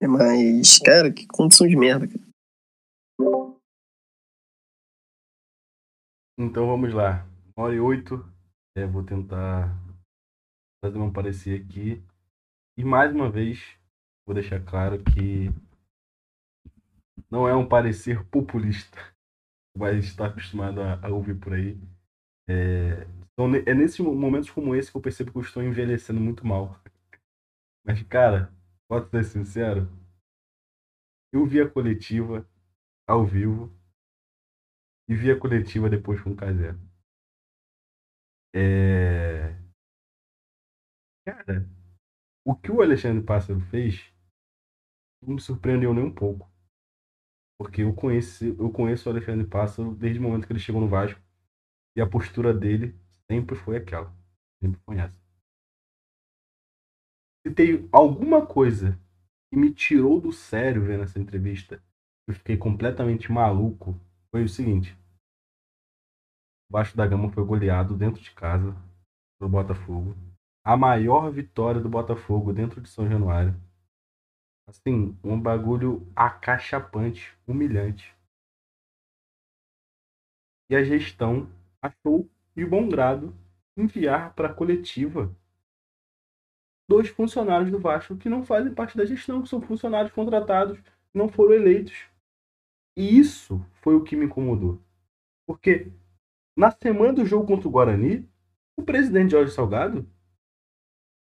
É, Mas, cara, que condição de merda, cara. Então vamos lá. Uma hora e oito. É, vou tentar fazer um parecer aqui. E mais uma vez, vou deixar claro que não é um parecer populista, mas está acostumado a, a ouvir por aí. É, então, é nesses momentos como esse que eu percebo que eu estou envelhecendo muito mal. Mas, cara, posso ser sincero? Eu vi a coletiva ao vivo e vi a coletiva depois com o Casé. É... Cara, o que o Alexandre Pássaro fez não me surpreendeu nem um pouco. Porque eu conheço, eu conheço o Alexandre Pássaro desde o momento que ele chegou no Vasco. E a postura dele sempre foi aquela. Sempre foi essa. Se tem alguma coisa que me tirou do sério vendo essa entrevista, eu fiquei completamente maluco, foi o seguinte. O Vasco da Gama foi goleado dentro de casa do Botafogo. A maior vitória do Botafogo dentro de São Januário. Assim, um bagulho acachapante, humilhante. E a gestão achou de bom grado enviar para a coletiva dois funcionários do Vasco que não fazem parte da gestão, que são funcionários contratados, não foram eleitos. E isso foi o que me incomodou. Porque na semana do jogo contra o Guarani, o presidente Jorge Salgado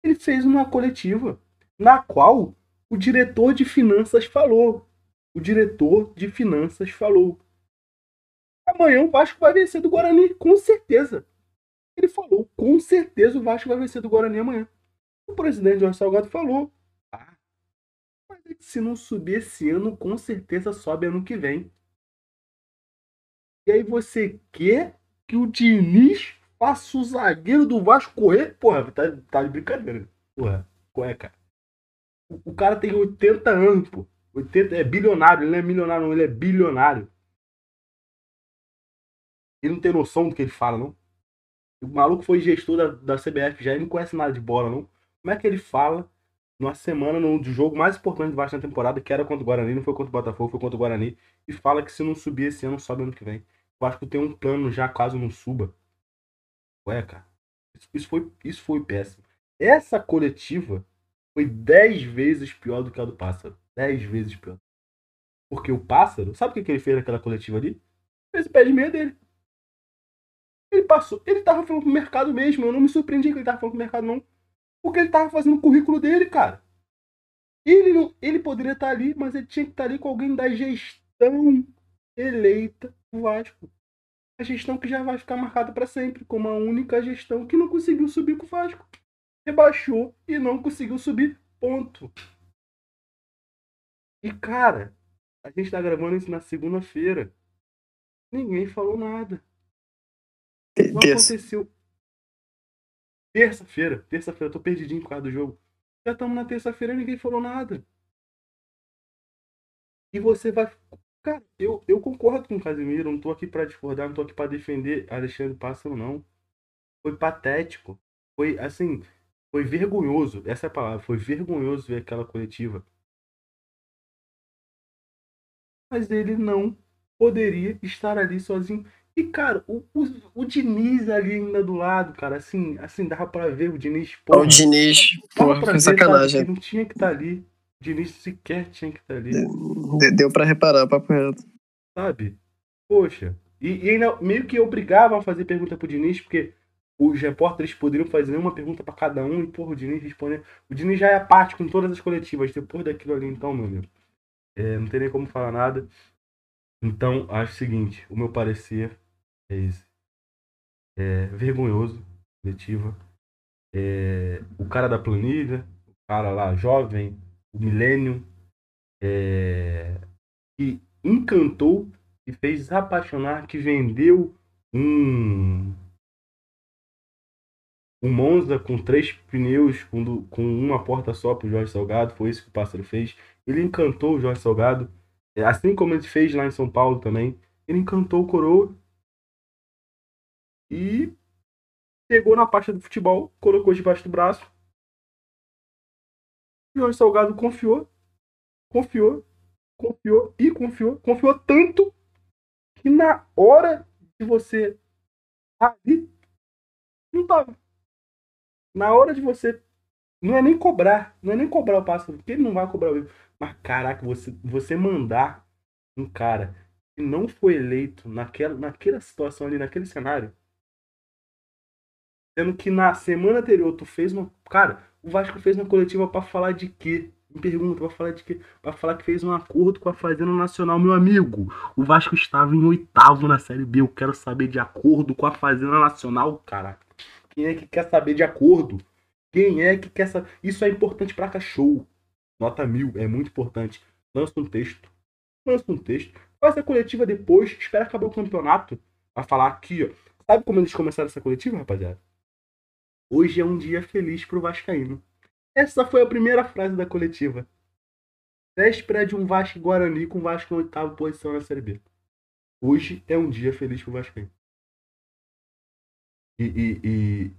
ele fez uma coletiva na qual o diretor de finanças falou. O diretor de finanças falou. Amanhã o Vasco vai vencer do Guarani, com certeza. Ele falou, com certeza o Vasco vai vencer do Guarani amanhã. O presidente Jorge Salgado falou. Ah, mas é se não subir esse ano, com certeza sobe ano que vem. E aí você quer que o Diniz faça o zagueiro do Vasco correr? Porra, tá, tá de brincadeira. Porra, qual cara? O, o cara tem 80 anos, pô. 80, é bilionário, ele não é milionário, não, ele é bilionário. Ele não tem noção do que ele fala, não. O maluco foi gestor da, da CBF já, ele não conhece nada de bola, não. Como é que ele fala numa semana no jogo mais importante do Vasco na temporada, que era contra o Guarani, não foi contra o Botafogo, foi contra o Guarani, e fala que se não subir esse ano, sobe ano que vem. O Vasco tem um plano já caso não suba. Ué, cara. Isso, isso, foi, isso foi péssimo. Essa coletiva foi 10 vezes pior do que a do Pássaro. 10 vezes pior. Porque o Pássaro, sabe o que, que ele fez naquela coletiva ali? Fez o pé de meia dele. Ele passou. Ele tava falando pro mercado mesmo. Eu não me surpreendi que ele tava falando pro mercado, não. Porque ele tava fazendo o currículo dele, cara. Ele, não, ele poderia estar ali, mas ele tinha que estar ali com alguém da gestão eleita do Vasco. A gestão que já vai ficar marcada para sempre como a única gestão que não conseguiu subir com o Vasco. Rebaixou e não conseguiu subir. Ponto. E cara, a gente tá gravando isso na segunda-feira. Ninguém falou nada. Não aconteceu Terça-feira, terça-feira, eu tô perdidinho por causa do jogo. Já estamos na terça-feira e ninguém falou nada. E você vai. Cara, eu, eu concordo com o Casimiro, não tô aqui para discordar, não tô aqui para defender Alexandre Pássaro, não. Foi patético. Foi assim, foi vergonhoso. Essa é a palavra, foi vergonhoso ver aquela coletiva. Mas ele não poderia estar ali sozinho. E, cara, o, o, o Diniz ali ainda do lado, cara, assim, assim, dava pra ver o Diniz. Porra, o Diniz, porra, foi sacanagem. Ele não tinha que estar tá ali. O Diniz sequer tinha que estar tá ali. Deu, deu pra reparar, papo reto. Sabe? Poxa. E, e ainda meio que obrigavam a fazer pergunta pro Diniz, porque os repórteres poderiam fazer uma pergunta para cada um e, porra, o Diniz responder. O Diniz já é apático em todas as coletivas. Depois daquilo ali, então, meu amigo. É, não tem nem como falar nada. Então, acho o seguinte: o meu parecer esse. É vergonhoso, coletiva. É, o cara da planilha, o cara lá jovem, o milênio, é, que encantou, que fez apaixonar, que vendeu um um Monza com três pneus, com, com uma porta só para o Jorge Salgado, foi isso que o Pássaro fez. Ele encantou o Jorge Salgado, é, assim como ele fez lá em São Paulo também. Ele encantou o Coroa e pegou na pasta do futebol, colocou debaixo do braço. Jorge Salgado confiou, confiou, confiou e confiou, confiou tanto que na hora de você ali não tava. Na hora de você não é nem cobrar, não é nem cobrar o pássaro, porque ele não vai cobrar o erro. Mas caraca, você você mandar um cara que não foi eleito naquela naquela situação ali, naquele cenário, Sendo que na semana anterior tu fez uma. Cara, o Vasco fez uma coletiva para falar de quê? Me pergunta, pra falar de quê? Pra falar que fez um acordo com a Fazenda Nacional, meu amigo. O Vasco estava em oitavo na Série B. Eu quero saber de acordo com a Fazenda Nacional, cara. Quem é que quer saber de acordo? Quem é que quer saber? Isso é importante pra cachorro. Nota mil, é muito importante. lança um texto. Lança um texto. Faz a coletiva depois, espera acabar o campeonato. Vai falar aqui, ó. Sabe como eles começaram essa coletiva, rapaziada? Hoje é um dia feliz pro Vascaíno. Essa foi a primeira frase da coletiva. Véspera de um Vasco Guarani com o Vasco em oitava posição na Série B. Hoje é um dia feliz pro Vascaíno. E, e, e,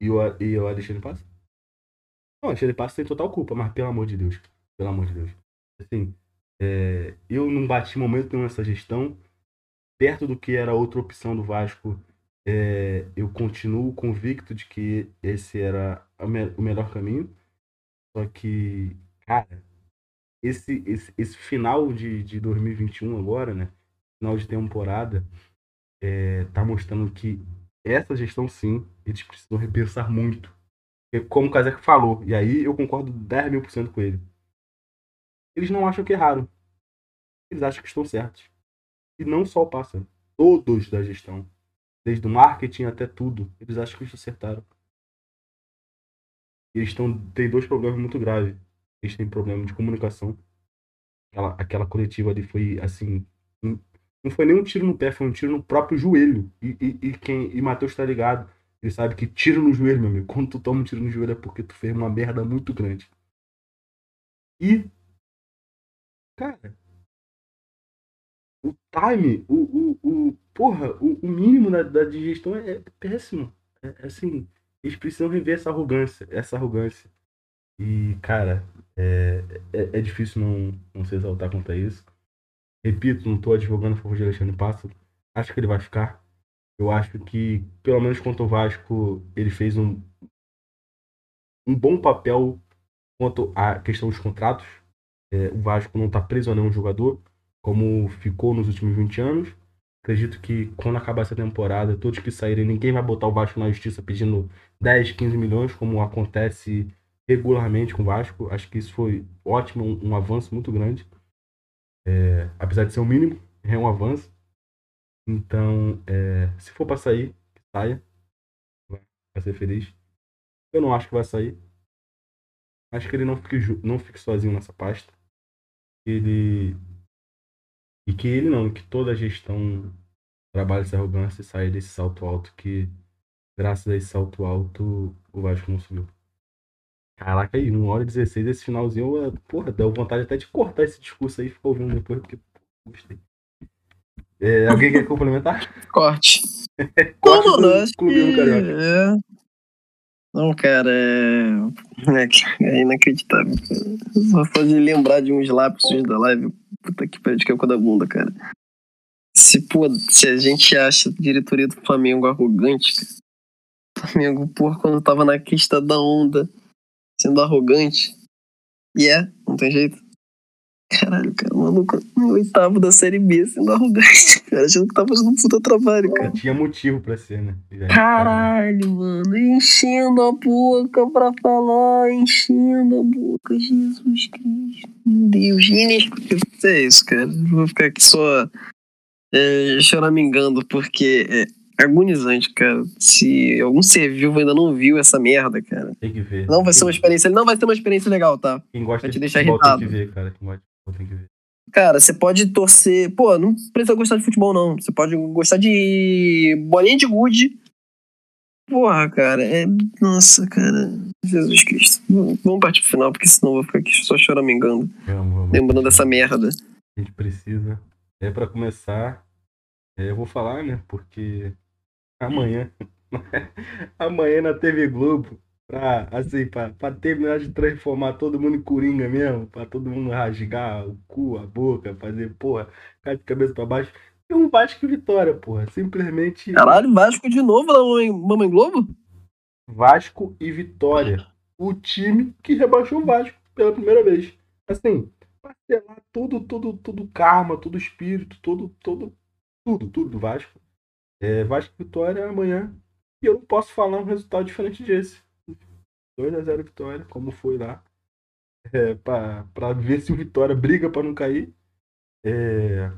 e, o, e o Alexandre Passa? Não, o Alexandre Passa tem total culpa, mas pelo amor de Deus. Pelo amor de Deus. Assim, é, eu não bati momento nenhum nessa gestão. Perto do que era outra opção do Vasco, é, eu continuo convicto de que esse era me o melhor caminho. Só que, cara, esse, esse, esse final de, de 2021 agora, né? Final de temporada, é, tá mostrando que essa gestão, sim, eles precisam repensar muito. Como o Kazek falou, e aí eu concordo 10 mil por cento com ele. Eles não acham que erraram. Eles acham que estão certos. E não só o pássaro. Todos da gestão. Desde o marketing até tudo. Eles acham que eles acertaram. E eles estão, têm dois problemas muito graves. Eles têm problema de comunicação. Aquela, aquela coletiva ali foi assim. Não foi nem um tiro no pé, foi um tiro no próprio joelho. E, e, e quem, e Matheus tá ligado. Ele sabe que tiro no joelho, meu amigo. Quando tu toma um tiro no joelho é porque tu fez uma merda muito grande. E. Cara. O time, o. o, o porra, o, o mínimo da, da digestão é, é péssimo. É, é, assim. Eles precisam rever essa arrogância. Essa arrogância. E, cara, é, é, é difícil não, não se exaltar contra isso. Repito, não estou advogando a favor de Alexandre Pássaro. Acho que ele vai ficar. Eu acho que, pelo menos quanto ao Vasco, ele fez um, um bom papel quanto à questão dos contratos. É, o Vasco não está preso a nenhum jogador, como ficou nos últimos 20 anos. Acredito que quando acabar essa temporada, todos que saírem, ninguém vai botar o Vasco na justiça pedindo 10, 15 milhões, como acontece regularmente com o Vasco. Acho que isso foi ótimo, um, um avanço muito grande. É, apesar de ser o mínimo, é um avanço. Então, é, se for para sair, saia. Vai ser feliz. Eu não acho que vai sair. Acho que ele não fique, não fique sozinho nessa pasta. Ele. E que ele não, que toda a gestão trabalhe essa arrogância e saia desse salto alto que, graças a esse salto alto, o Vasco não subiu. Caraca, aí, 1 hora e 16, esse finalzinho, porra, deu vontade até de cortar esse discurso aí e ficar ouvindo depois, porque gostei. É, alguém quer complementar? Corte. Corte não, do Clube que... é... Não, cara, é... é inacreditável. Só pode lembrar de uns lapsos da live. Puta que pariu, que é da bunda, cara. Se, pô, se a gente acha a diretoria do Flamengo arrogante, cara. Flamengo, porra, quando tava na crista da onda, sendo arrogante. E é, não tem jeito. Caralho, cara, maluco, no oitavo da série B sendo arrogante, cara, achando que tá fazendo um puta trabalho, cara. Tinha motivo pra ser, né? Caralho, mano, enchendo a boca pra falar, enchendo a boca, Jesus Cristo, meu Deus, inexplicável. É isso, cara, vou ficar aqui só é, choramingando, porque é agonizante, cara. Se algum ser vivo ainda não viu essa merda, cara, Tem que ver. não vai ser uma experiência, não vai ser uma experiência legal, tá? Quem gosta vai te de deixar futebol irritado. tem que ver, cara. Quem gosta que ver. Cara, você pode torcer. Pô, não precisa gostar de futebol, não. Você pode gostar de bolinha de gude. Porra, cara, é. Nossa, cara. Jesus Cristo. Vamos partir pro final, porque senão eu vou ficar aqui só choramingando. Vamos, vamos. Lembrando dessa merda. A gente precisa. É pra começar. é, eu vou falar, né? Porque amanhã. amanhã na TV Globo. Pra, assim, pra, pra terminar de transformar todo mundo em coringa mesmo. Pra todo mundo rasgar o cu, a boca, fazer, porra, ficar de cabeça pra baixo. E um Vasco e Vitória, porra. Simplesmente Caralho, Vasco de novo na Mamãe, Mamãe Globo? Vasco e Vitória. O time que rebaixou o Vasco pela primeira vez. Assim, parcelar tudo, tudo, tudo karma, tudo espírito, tudo, tudo, tudo, tudo do Vasco. É, Vasco e Vitória amanhã. E eu não posso falar um resultado diferente desse. 2x0 Vitória, como foi lá. É, pra ver se o Vitória briga pra não cair. É...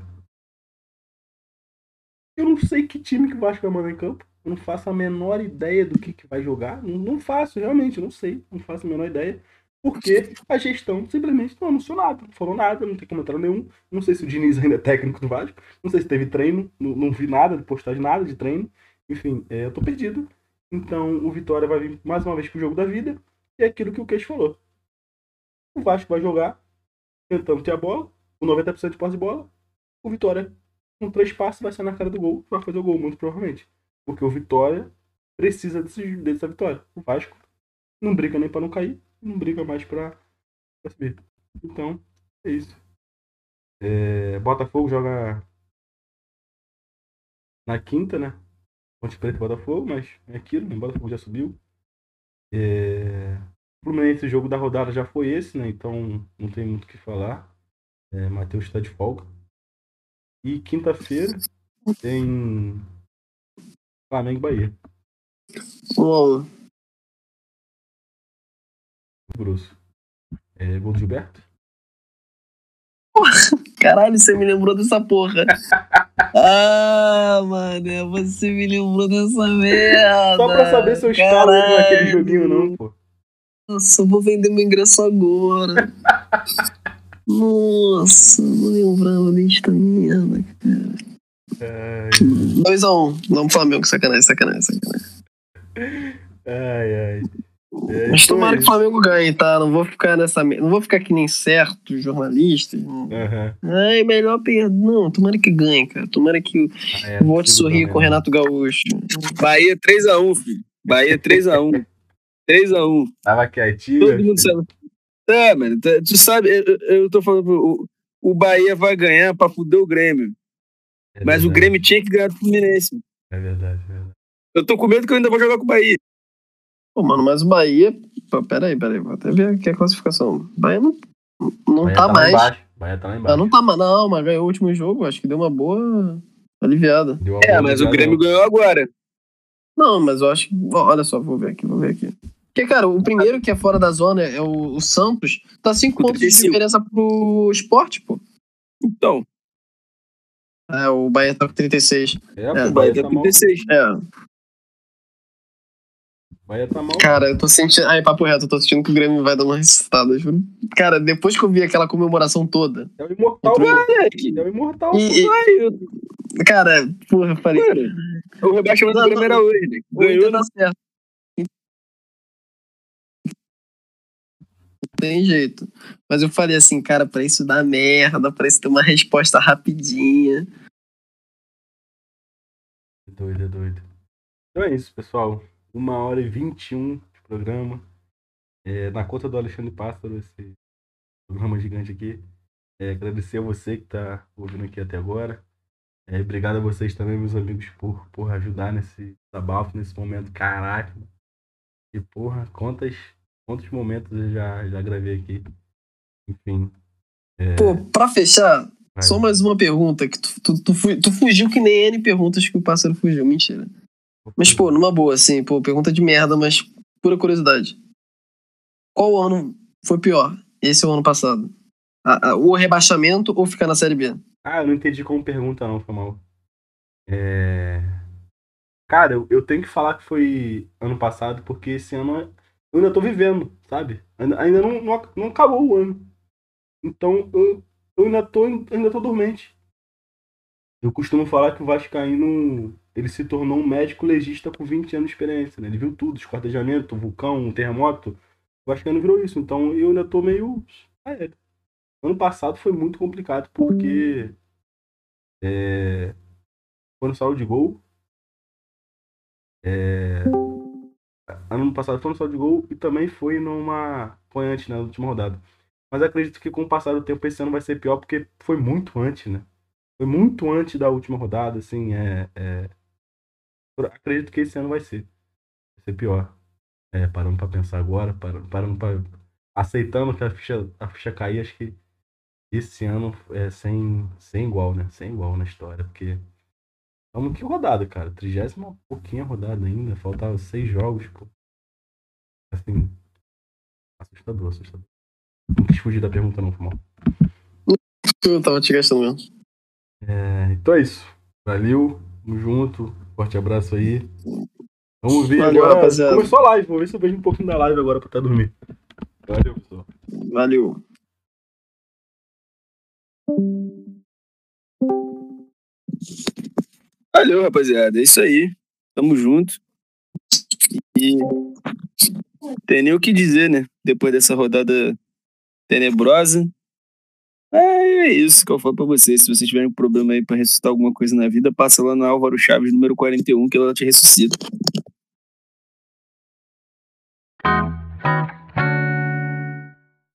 Eu não sei que time que o Vasco vai mandar em campo. Eu não faço a menor ideia do que, que vai jogar. Não, não faço, realmente, não sei. Não faço a menor ideia. porque a gestão simplesmente não anunciou nada, não falou nada, não tem comentário nenhum. Não sei se o Diniz ainda é técnico do Vasco, não sei se teve treino, não, não vi nada de postagem, nada de treino. Enfim, é, eu tô perdido. Então o Vitória vai vir mais uma vez pro jogo da vida. E é aquilo que o Queixo falou. O Vasco vai jogar tentando ter a bola, com 90% de posse de bola. O Vitória, com três passos, vai sair na cara do gol, vai fazer o gol, muito provavelmente. Porque o Vitória precisa desse, dessa vitória. O Vasco não briga nem para não cair, não briga mais para subir. Então, é isso. É, Botafogo joga na quinta, né? Ponte Preta e Botafogo, mas é aquilo, né? Botafogo já subiu. É... Fluminense, o jogo da rodada já foi esse, né? Então não tem muito o que falar. É, Matheus está de folga. E quinta-feira tem Flamengo e Bahia. Uou. Grosso. É, gol do Gilberto? Caralho, você me lembrou dessa porra. ah, mano, você me lembrou dessa merda. Só pra saber se eu escalo ele naquele joguinho, não, pô. Nossa, eu vou vender meu ingresso agora. Nossa, não lembrava desta merda, cara. Ai, 2x1, um. vamos Flamengo, sacanagem, sacanagem, sacanagem. ai. ai. É, Mas tomara que o Flamengo ganhe, tá? Não vou ficar nessa. Não vou ficar que nem certo jornalista. Aham. Ai, melhor perder. Não, tomara que ganhe, cara. Tomara que Ah, é, volte sorrir com o né? Renato Gaúcho. Bahia 3x1, filho. Bahia 3x1. 3x1. Tava quietinho. Todo né, mundo sabe. É, mano, tu, sabe, eu, eu- tô falando, o, o Bahia vai ganhar pra fuder o Grêmio. É Mas o Grêmio tinha que ganhar do Fluminense. É verdade, é verdade. Eu tô com medo que eu ainda vou jogar com o Bahia. Pô, mano, mas o Bahia. Pô, peraí, peraí, vou até ver aqui a classificação. O Bahia não, não Bahia tá, lá mais. embaixo. Bahia tá lá Ah, embaixo. não tá mais, não, mas ganhou o último jogo, acho que deu uma boa aliviada. Uma É, boa mas o ligada, Grêmio ganhou agora. Não, mas eu acho que. Olha só, vou ver aqui, vou ver aqui. Porque, cara, o primeiro que é fora da zona é o, o Santos, tá 5 Com pontos de 35. diferença pro esporte, pô. Então, É, o Bahia tá com 36. É, É, o o Bahia tá tá com mal. 16. Bahia tá mal. cara, eu tô sentindo. Ai, papo reto, eu tô sentindo que o Grêmio vai dar uma ressuscitada, juro. Cara, depois que eu vi aquela comemoração toda. É o imortal, mano. Moleque, É o imortal. E, e- cara, porra, eu falei. O rebaixamento era hoje, né? Inter Ganhou certo. Não tem jeito. Mas eu falei assim, cara, pra isso dar merda, pra isso ter uma resposta rapidinha. É doido, é doido. Então é isso, pessoal. Uma hora e 21 de programa. É, na conta do Alexandre Pássaro, esse programa gigante aqui. É, agradecer a você que tá ouvindo aqui até agora. É, obrigado a vocês também, meus amigos, por, por ajudar nesse desabafo, nesse momento. Caraca. E porra, quantas, quantos momentos eu já, já gravei aqui. Enfim. É, Pô, pra fechar, vai. só mais uma pergunta. que tu, tu, tu, tu fugiu que nem N perguntas que o pássaro fugiu. Mentira. Mas, pô, numa boa, assim, pô, pergunta de merda, mas pura curiosidade. Qual ano foi pior? Esse ou ano passado? A- a- o rebaixamento ou ficar na Série B? Ah, eu não entendi como pergunta, não, foi mal. É... Cara, eu, eu tenho que falar que foi ano passado, porque esse ano eu ainda tô vivendo, sabe? Ainda, ainda não, não, não acabou o ano. Então eu, eu ainda, tô, ainda tô dormente. Eu costumo falar que o Vascaíno ele se tornou um médico legista com 20 anos de experiência, né? Ele viu tudo, esquartejamento, vulcão, terremoto. O Vascaíno virou isso. Então eu ainda tô meio. É. Ano passado foi muito complicado porque é, no saldo de gol. É, ano passado foi no saldo de gol e também foi numa. Foi antes, né, na última rodada. Mas acredito que com o passar do tempo esse ano vai ser pior porque foi muito antes, né? Foi muito antes da última rodada, assim. É, é... Acredito que esse ano vai ser. Vai ser pior. É, parando pra pensar agora, parando, parando pra. Aceitando que a ficha, a ficha cair, acho que esse ano é sem, sem igual, né? Sem igual na história, porque. Vamos que rodada, cara. Trigésima pouquinha rodada ainda. Faltava seis jogos, pô. Assim. Assustador, assustador. Não quis fugir da pergunta, não, foi mal. Eu tava te gastando mesmo. É, então é isso. Valeu, tamo junto. Forte abraço aí. Vamos ver Valeu, agora. rapaziada. Começou a live, vamos ver se eu vejo um pouquinho da live agora pra até dormir. Valeu, pessoal. Valeu. Valeu, rapaziada. É isso aí. Tamo junto. E tem nem o que dizer, né? Depois dessa rodada tenebrosa. É, é isso que eu falo pra vocês. Se vocês tiverem um problema aí pra ressuscitar alguma coisa na vida, passa lá na Álvaro Chaves, número 41, que ela te ressuscita.